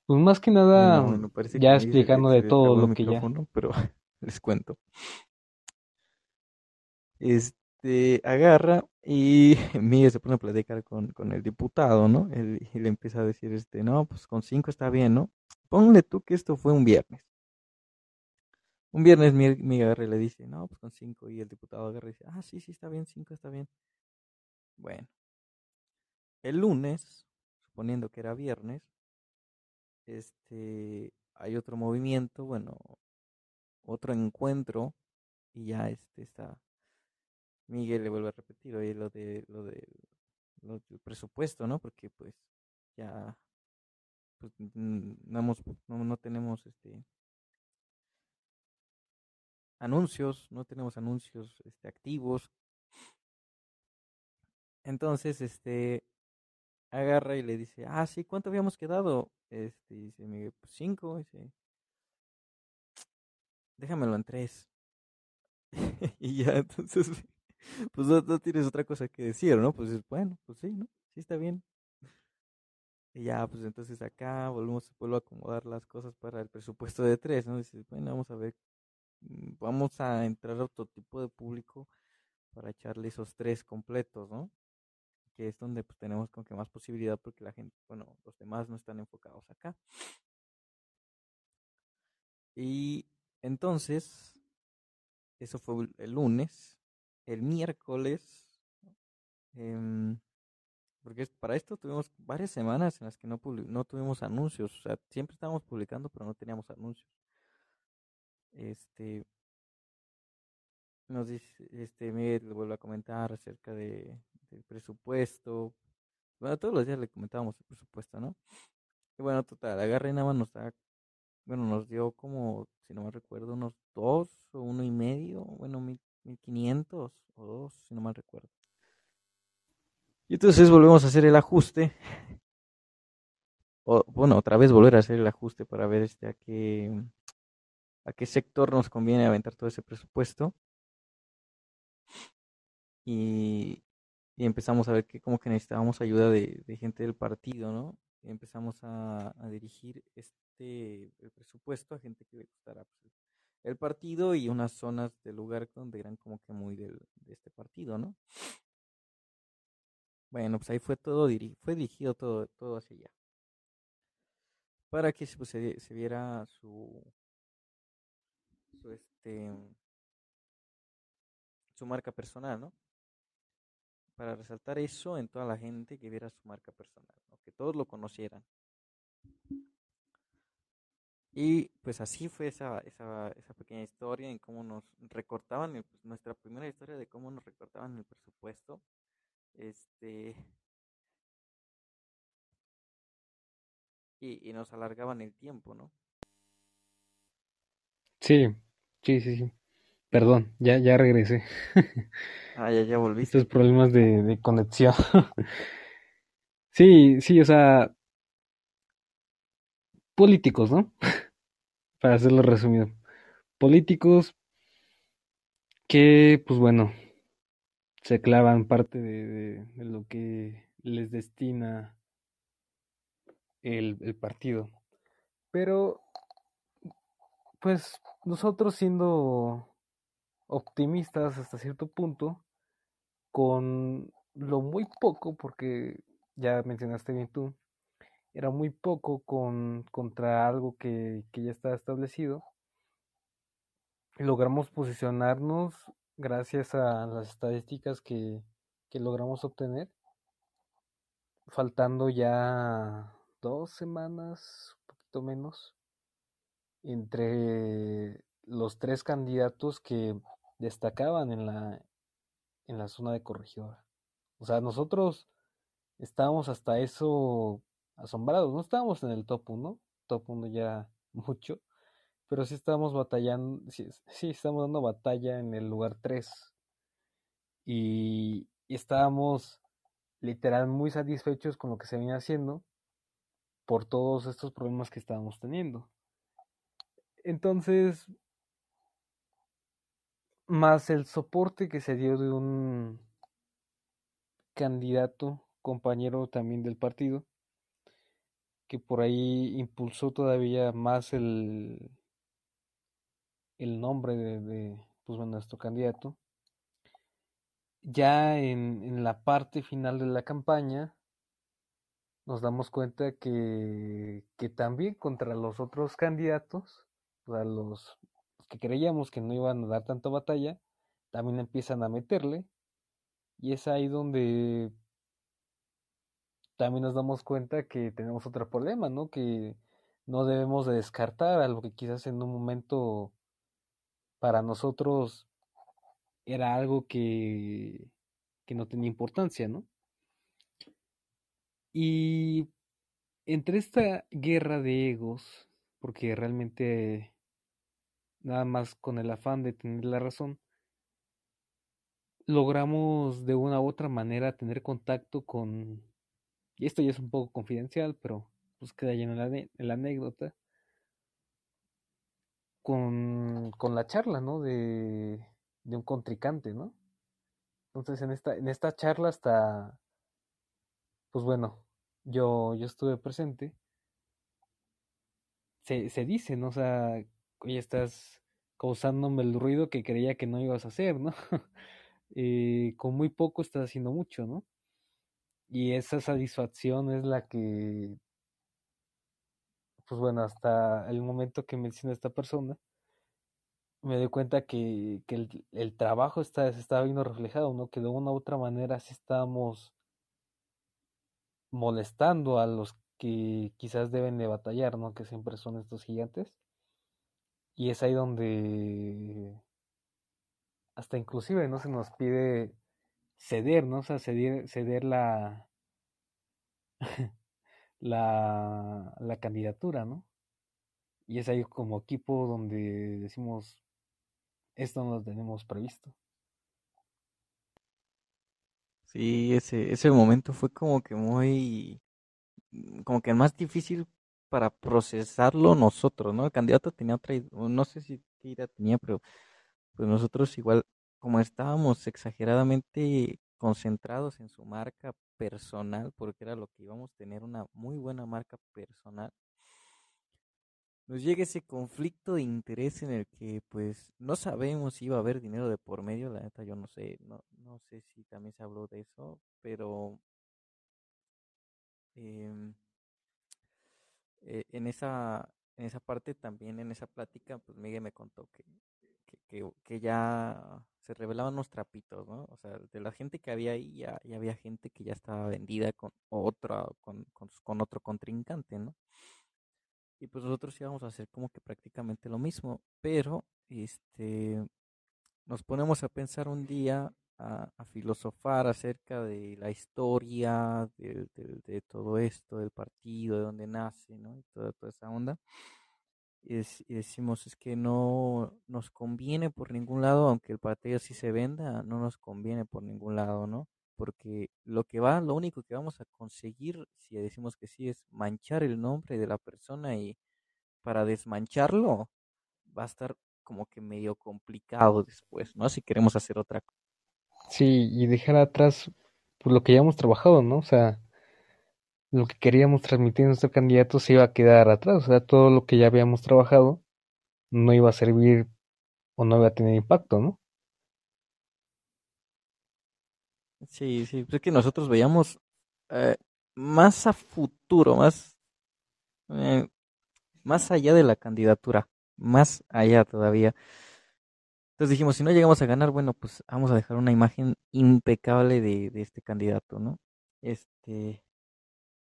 pues más que nada, que ya le, explicando de todo lo que ya. pero les cuento. Este, agarra y Miguel se pone a platicar con, con el diputado, ¿no? Él- y le empieza a decir, este, no, pues con cinco está bien, ¿no? Ponle tú que esto fue un viernes. Un viernes mi, mi agarra le dice, no, pues con cinco. Y el diputado agarra y dice, ah, sí, sí, está bien, cinco está bien. Bueno, el lunes, suponiendo que era viernes, este, hay otro movimiento, bueno, otro encuentro, y ya este está, Miguel le vuelve a repetir, oye, lo de, lo de, lo del presupuesto, ¿no? Porque pues ya, pues, no, hemos, no, no tenemos este anuncios, no tenemos anuncios este, activos. Entonces, este, agarra y le dice, ah, sí, ¿cuánto habíamos quedado? Este, dice Miguel, pues cinco, dice, déjamelo en tres. y ya, entonces, pues no, tienes otra cosa que decir, ¿no? Pues es, bueno, pues sí, ¿no? Sí está bien. Y ya, pues entonces acá volvemos, vuelvo a acomodar las cosas para el presupuesto de tres, ¿no? Dices, bueno, vamos a ver, mm, vamos a entrar a otro tipo de público para echarle esos tres completos, ¿no? Que es donde pues tenemos como que más posibilidad porque la gente, bueno, los demás no están enfocados acá. Y entonces, eso fue el lunes. El miércoles, em, porque para esto tuvimos varias semanas en las que no, no tuvimos anuncios. O sea, siempre estábamos publicando, pero no teníamos anuncios. Este, nos dice, este, Miguel le vuelve a comentar acerca de, del presupuesto. Bueno, todos los días le comentábamos el presupuesto, ¿no? Y bueno, total, agarra y nada más nos da, bueno, nos dio como, si no me recuerdo, unos dos o uno y medio, bueno, mil, mil quinientos o dos, si no mal recuerdo. Y entonces volvemos a hacer el ajuste, o bueno, otra vez volver a hacer el ajuste para ver este a qué, a qué sector nos conviene aventar todo ese presupuesto. Y, y empezamos a ver que como que necesitábamos ayuda de, gente del partido, ¿no? Y empezamos a, dirigir este el presupuesto a gente que le gustara pues, partido y unas zonas del lugar donde eran como que muy del, de este partido, ¿no? Bueno, pues ahí fue todo diri fue dirigido todo, todo hacia allá. Para que pues, se, se viera su, su este su marca personal, ¿no? Para resaltar eso en toda la gente que viera su marca personal, ¿no? que todos lo conocieran. Y pues así fue esa, esa, esa pequeña historia en cómo nos recortaban, el, pues, nuestra primera historia de cómo nos recortaban el presupuesto. Este. Y, y nos alargaban el tiempo, ¿no? Sí, sí, sí, sí. Perdón, ya, ya regresé. Ah, ya, ya Estos volviste. problemas de, de conexión. Sí, sí, o sea, políticos, ¿no? Para hacerlo resumido. Políticos que, pues bueno, se clavan parte de, lo que les destina el, el partido. Pero, pues, nosotros siendo optimistas hasta cierto punto, con lo muy poco, porque ya mencionaste bien tú, era muy poco con, contra algo que, que ya está establecido, logramos posicionarnos gracias a las estadísticas que, que logramos obtener, faltando ya dos semanas, un poquito menos, entre los tres candidatos que destacaban en la, en la zona de corregidora. O sea, nosotros estábamos hasta eso asombrados, no estábamos en el top 1, top 1 ya mucho, pero sí estábamos batallando, sí, sí estábamos dando batalla en el lugar 3 y, y estábamos literal muy satisfechos con lo que se venía haciendo por todos estos problemas que estábamos teniendo. Entonces, más el soporte que se dio de un candidato, compañero también del partido, que por ahí impulsó todavía más el, el nombre de, pues, nuestro candidato. Ya en, en la parte final de la campaña, nos damos cuenta que, que también contra los otros candidatos, o sea, los que creíamos que no iban a dar tanta batalla, también empiezan a meterle. Y es ahí donde también nos damos cuenta que tenemos otro problema, ¿no? Que no debemos de descartar a lo que quizás en un momento para nosotros era algo que, que no tenía importancia, ¿no? Y entre esta guerra de egos, porque realmente nada más con el afán de tener la razón, logramos de una u otra manera tener contacto con, esto ya es un poco confidencial, pero pues queda lleno en la, la anécdota, con, con la charla, ¿no? De, de un contrincante, ¿no? Entonces en esta, en esta charla hasta, pues bueno, yo, yo estuve presente, se, se dice, ¿no? O sea, oye, estás causándome el ruido que creía que no ibas a hacer, ¿no? eh, con muy poco estás haciendo mucho, ¿no? Y esa satisfacción es la que, pues bueno, hasta el momento que menciona esta persona, me doy cuenta que, que el, trabajo está, se estaba viendo reflejado, ¿no? Que de una u otra manera sí estábamos molestando a los que quizás deben de batallar, ¿no? Que siempre son estos gigantes. Y es ahí donde hasta inclusive no se nos pide ceder, ¿no? O sea, ceder, ceder la, la, la candidatura, ¿no? Y es ahí como equipo donde decimos, esto no lo tenemos previsto. Sí, ese, ese momento fue como que muy, como que más difícil para procesarlo nosotros, ¿no? El candidato tenía otra, no sé si idea tenía, pero pues nosotros igual, como estábamos exageradamente concentrados en su marca personal, porque era lo que íbamos a tener una muy buena marca personal, nos llega ese conflicto de interés en el que pues no sabemos si iba a haber dinero de por medio, la neta yo no sé, no, no sé si también se habló de eso, pero eh, eh, en esa en esa parte también en esa plática pues Miguel me contó que, que, que ya se revelaban los trapitos, ¿no? O sea, de la gente que había ahí ya, ya había gente que ya estaba vendida con otra, con, con, con otro contrincante, ¿no? y pues nosotros íbamos a hacer como que prácticamente lo mismo, pero este nos ponemos a pensar un día a, a filosofar acerca de la historia de, de, de, todo esto, del partido, de dónde nace, ¿no? Y toda, toda esa onda. Y, y, decimos, es que no nos conviene por ningún lado, aunque el partido sí se venda, no nos conviene por ningún lado, ¿no? porque lo que va, lo único que vamos a conseguir, si decimos que sí, es manchar el nombre de la persona y para desmancharlo va a estar como que medio complicado después, ¿no? Si queremos hacer otra cosa. Sí, y dejar atrás pues, lo que ya hemos trabajado, ¿no? O sea, lo que queríamos transmitir a nuestro candidato se iba a quedar atrás, o sea, todo lo que ya habíamos trabajado no iba a servir o no iba a tener impacto, ¿no? Sí, sí, pues es que nosotros veíamos eh, más a futuro, más, eh, más allá de la candidatura, más allá todavía. Entonces dijimos, si no llegamos a ganar, bueno, pues vamos a dejar una imagen impecable de, de este candidato, ¿no? Este,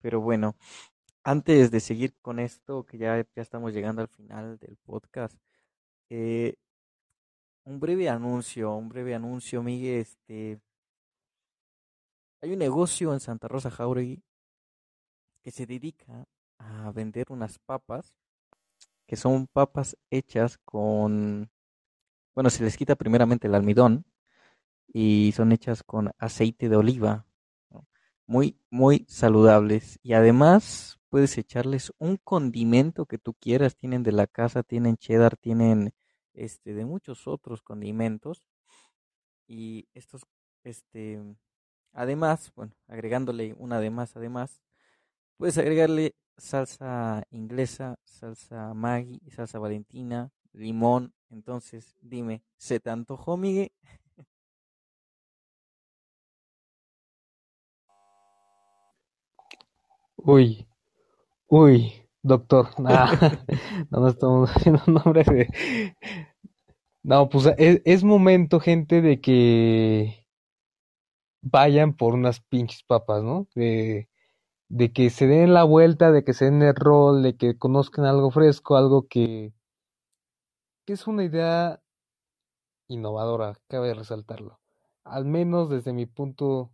pero bueno, antes de seguir con esto, que ya, ya estamos llegando al final del podcast, eh, un breve anuncio, un breve anuncio, Miguel, este, hay un negocio en Santa Rosa Jauregui que se dedica a vender unas papas, que son papas hechas con, bueno, se les quita primeramente el almidón y son hechas con aceite de oliva. Muy, muy saludables. Y además puedes echarles un condimento que tú quieras, tienen de la casa, tienen cheddar, tienen este de muchos otros condimentos y estos este además, bueno, agregándole una de más además, puedes agregarle salsa inglesa, salsa Maggi, salsa Valentina, limón, entonces dime, ¿se te antojó, Miguel? Uy, uy, doctor, nah, no, no estamos haciendo nombre de... No, pues es, es momento, gente, de que vayan por unas pinches papas, ¿no? De, de que se den la vuelta, de que se den el rol, de que conozcan algo fresco, algo que, que es una idea innovadora, cabe resaltarlo. Al menos desde mi punto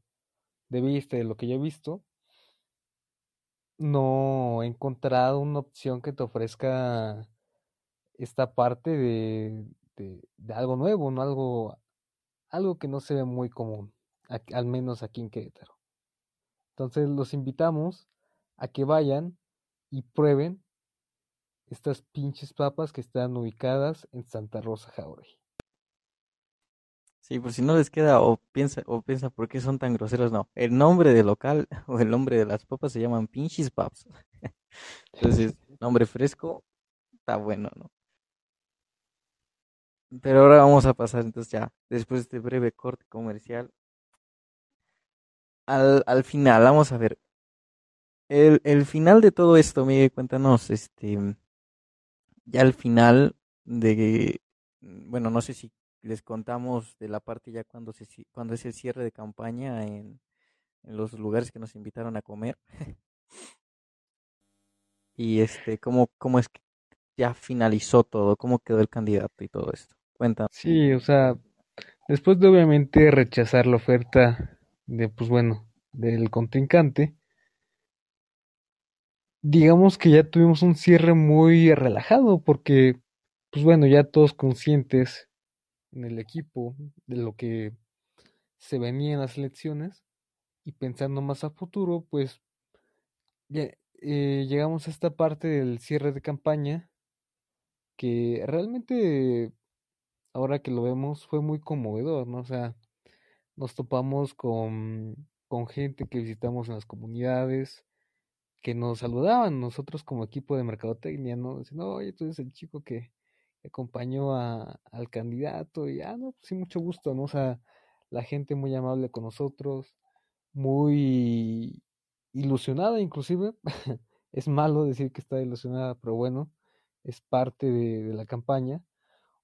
de vista, de lo que yo he visto, no he encontrado una opción que te ofrezca esta parte de, de, algo nuevo, no algo, algo que no se ve muy común, al menos aquí en Querétaro. Entonces los invitamos a que vayan y prueben estas pinches papas que están ubicadas en Santa Rosa Jauregui. Sí, por si no les queda o piensa o piensa por qué son tan groseros, no. El nombre del local o el nombre de las papas se llaman Pinches Paps. Entonces, nombre fresco, está bueno, ¿no? Pero ahora vamos a pasar entonces ya, después de este breve corte comercial, al, al final, vamos a ver. El, el final de todo esto, Miguel, cuéntanos, este, ya al final de, bueno, no sé si les contamos de la parte ya cuando se, cuando es el cierre de campaña en, en los lugares que nos invitaron a comer y este, cómo, cómo es que ya finalizó todo, cómo quedó el candidato y todo esto. Cuéntanos. Sí, o sea, después de obviamente rechazar la oferta de, pues bueno, del contrincante, digamos que ya tuvimos un cierre muy relajado porque, pues bueno, ya todos conscientes en el equipo de lo que se venía en las elecciones y pensando más a futuro, pues ya, eh, llegamos a esta parte del cierre de campaña que realmente, ahora que lo vemos, fue muy conmovedor, ¿no? O sea, nos topamos con, con gente que visitamos en las comunidades, que nos saludaban nosotros como equipo de mercadotecnia, ¿no? Diciendo, oye, tú eres el chico que acompañó a, al candidato y, ah, no, pues sí, mucho gusto, ¿no? O sea, la gente muy amable con nosotros, muy ilusionada inclusive. Es malo decir que está ilusionada, pero bueno, es parte de, la campaña,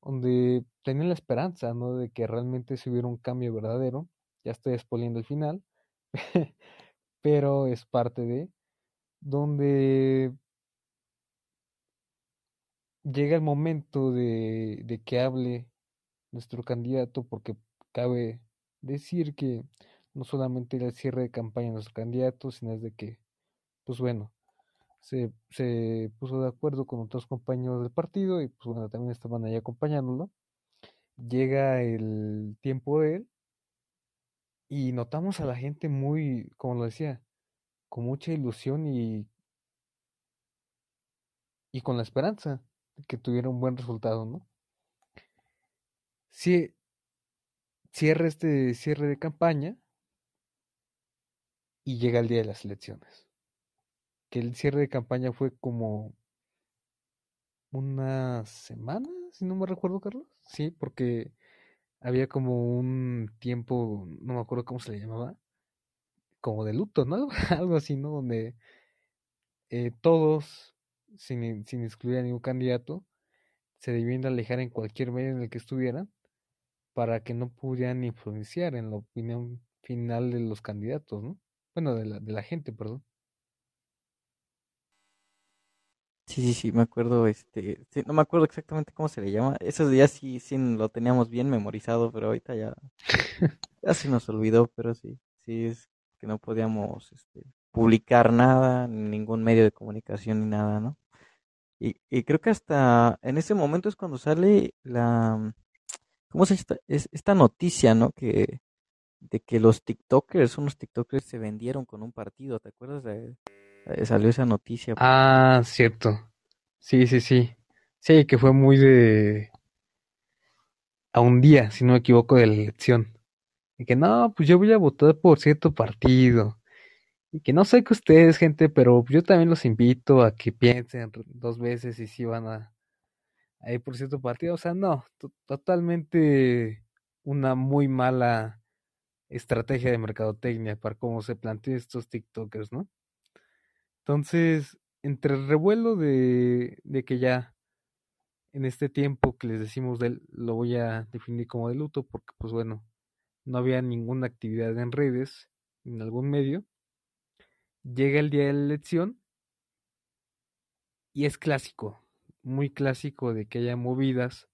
donde tenían la esperanza, ¿no? De que realmente se hubiera un cambio verdadero. Ya estoy expoliendo el final, pero es parte de, donde llega el momento de, de que hable nuestro candidato, porque cabe decir que no solamente era el cierre de campaña de nuestro candidato, sino es de que, pues bueno, se, se puso de acuerdo con otros compañeros del partido y pues bueno, también estaban ahí acompañándolo. Llega el tiempo de él y notamos a la gente muy, como lo decía, con mucha ilusión y, y con la esperanza que tuviera un buen resultado, ¿no? Sí, cierra este cierre de campaña y llega el día de las elecciones. Que el cierre de campaña fue como unas semanas, si no me recuerdo, Carlos. Sí, porque había como un tiempo, no me acuerdo cómo se le llamaba, como de luto, ¿no? Algo así, ¿no? Donde eh, todos, sin, sin excluir a ningún candidato, se debían alejar en cualquier medio en el que estuvieran para que no pudieran influenciar en la opinión final de los candidatos, ¿no? Bueno, de la, de la gente, perdón. Sí, sí, sí, me acuerdo, este, sí, no me acuerdo exactamente cómo se le llama. Esos días sí, sí lo teníamos bien memorizado, pero ahorita ya, ya se nos olvidó, pero sí, sí es que no podíamos, este, publicar nada, ningún medio de comunicación ni nada, ¿no? Y, y creo que hasta en ese momento es cuando sale la, ¿cómo se llama? Es esta noticia, ¿no? Que, de que los TikTokers, unos TikTokers se vendieron con un partido, ¿te acuerdas? De, eh, salió esa noticia. Ah, cierto. Sí, sí, sí. Sí, que fue muy de... a un día, si no me equivoco, de la elección. Y que no, pues yo voy a votar por cierto partido. Y que no sé que ustedes, gente, pero yo también los invito a que piensen dos veces y si van a, ir por cierto partido. O sea, no, totalmente una muy mala estrategia de mercadotecnia para cómo se plantean estos TikTokers, ¿no? Entonces, entre el revuelo de, de que ya en este tiempo que les decimos de él, lo voy a definir como de luto, porque pues bueno, no había ninguna actividad en redes, en algún medio. Llega el día de la elección y es clásico, muy clásico de que haya movidas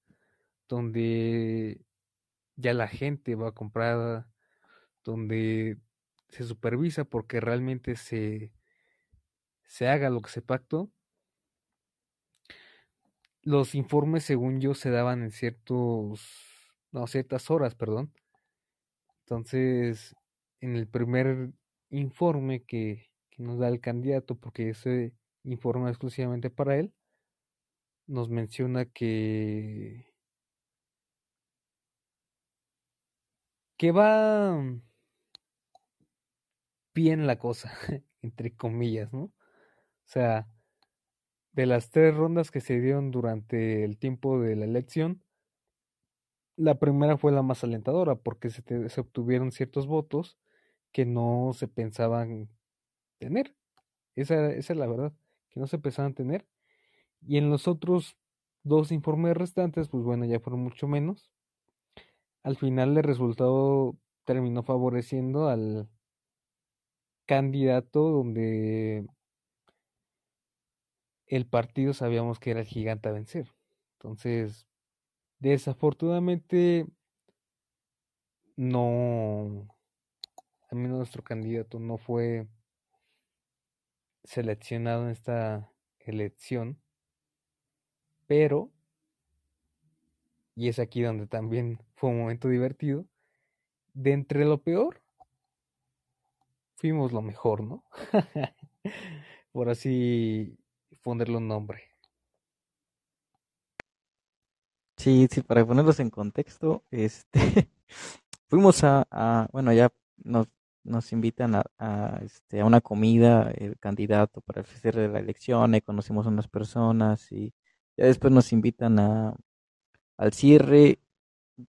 donde ya la gente va comprada, donde se supervisa porque realmente se, se haga lo que se pactó. Los informes, según yo, se daban en ciertos, no, ciertas horas, perdón. Entonces, en el primer informe que, que nos da el candidato, porque ese informa exclusivamente para él, nos menciona que que va bien la cosa, entre comillas, ¿no? O sea, de las tres rondas que se dieron durante el tiempo de la elección, la primera fue la más alentadora porque se obtuvieron ciertos votos que no se pensaban tener. Esa, esa es la verdad, que no se pensaban tener. Y en los otros dos informes restantes, pues bueno, ya fueron mucho menos. Al final el resultado terminó favoreciendo al candidato donde el partido sabíamos que era el gigante a vencer. Entonces, desafortunadamente, no, al menos nuestro candidato no fue seleccionado en esta elección, pero, y es aquí donde también fue un momento divertido, de entre lo peor, fuimos lo mejor, ¿no? Por así ponerle un nombre. Sí, sí, para ponerlos en contexto, este, fuimos a, a, bueno, ya nos, nos invitan a, este, a una comida, el candidato para el de la elección, y conocimos a unas personas y ya después nos invitan a, al cierre,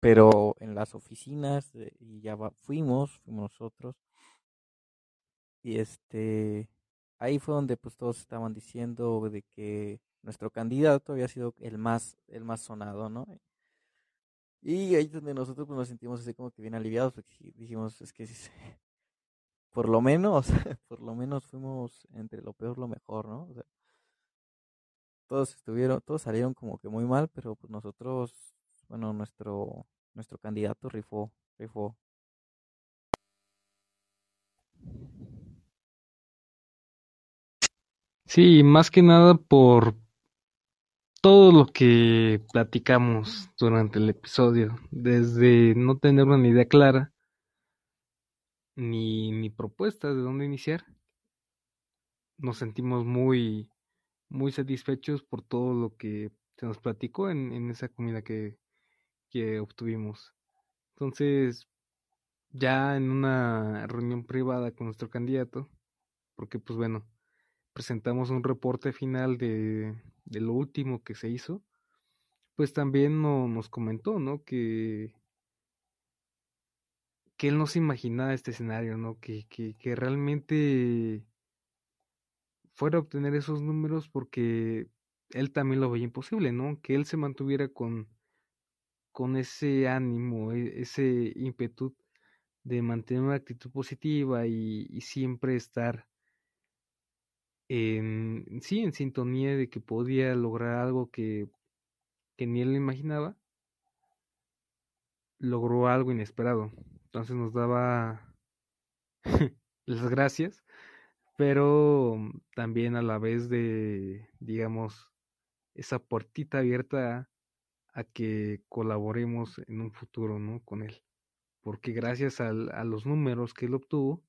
pero en las oficinas, y ya fuimos, fuimos nosotros, y este, ahí fue donde pues todos estaban diciendo de que nuestro candidato había sido el más, el más sonado, ¿no? Y ahí es donde nosotros pues, nos sentimos así como que bien aliviados, porque dijimos, es que por lo menos, por lo menos fuimos entre lo peor lo mejor, ¿no? O sea, todos estuvieron, todos salieron como que muy mal, pero pues nosotros, bueno, nuestro, nuestro candidato rifó, rifó. Sí, más que nada por todo lo que platicamos durante el episodio, desde no tener una idea clara, ni, ni propuestas de dónde iniciar, nos sentimos muy, muy satisfechos por todo lo que se nos platicó en, en esa comida que, que obtuvimos. Entonces, ya en una reunión privada con nuestro candidato, porque pues bueno, presentamos un reporte final de, de lo último que se hizo, pues también no, nos comentó, ¿no? Que, que él no se imaginaba este escenario, ¿no? Que, que, que realmente fuera a obtener esos números porque él también lo veía imposible, ¿no? Que él se mantuviera con, con ese ánimo, e, ese ímpetu de mantener una actitud positiva y, siempre estar en, sí, en sintonía de que podía lograr algo que, que ni él imaginaba, logró algo inesperado. Entonces nos daba las gracias, pero también a la vez de, digamos, esa puertita abierta a que colaboremos en un futuro, ¿no? Con él porque gracias a los números que él obtuvo,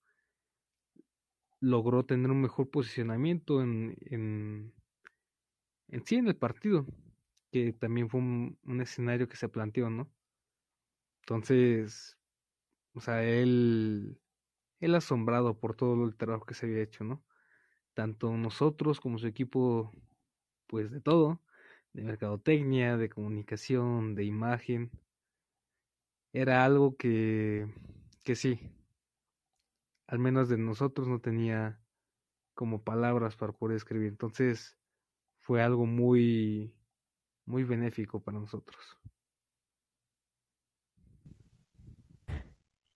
logró tener un mejor posicionamiento en, en, en sí en el partido, que también fue un, escenario que se planteó, ¿no? Entonces, o sea, él, él asombrado por todo el trabajo que se había hecho, ¿no? Tanto nosotros como su equipo, pues de todo, de mercadotecnia, de comunicación, de imagen, era algo que, que sí, al menos de nosotros no tenía como palabras para poder escribir. Entonces fue algo muy, muy benéfico para nosotros.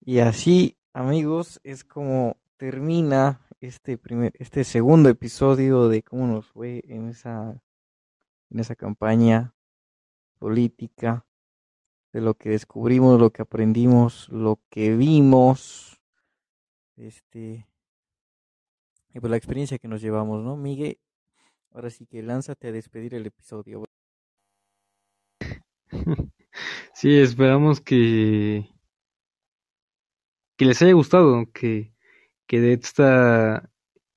Y así, amigos, es como termina este primer, este segundo episodio de cómo nos fue en esa, en esa campaña política de lo que descubrimos, lo que aprendimos, lo que vimos, este, y pues la experiencia que nos llevamos, ¿no, Miguel? Ahora sí que lánzate a despedir el episodio. Sí, esperamos que que les haya gustado, que, que de esta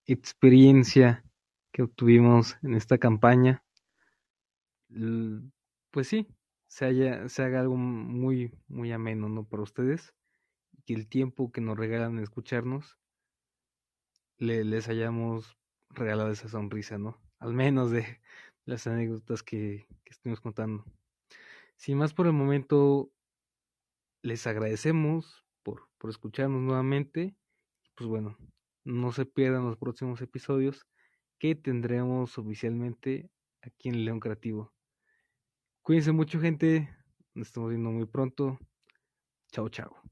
experiencia que obtuvimos en esta campaña, pues sí, se, haya, se haga algo muy, muy ameno, ¿no? Para ustedes. Que el tiempo que nos regalan escucharnos le, les hayamos regalado esa sonrisa, ¿no? Al menos de las anécdotas que, que estuvimos contando. Sin más por el momento, les agradecemos por escucharnos nuevamente. Pues bueno, no se pierdan los próximos episodios que tendremos oficialmente aquí en León Creativo. Cuídense mucho, gente. Nos estamos viendo muy pronto. Chao, chao.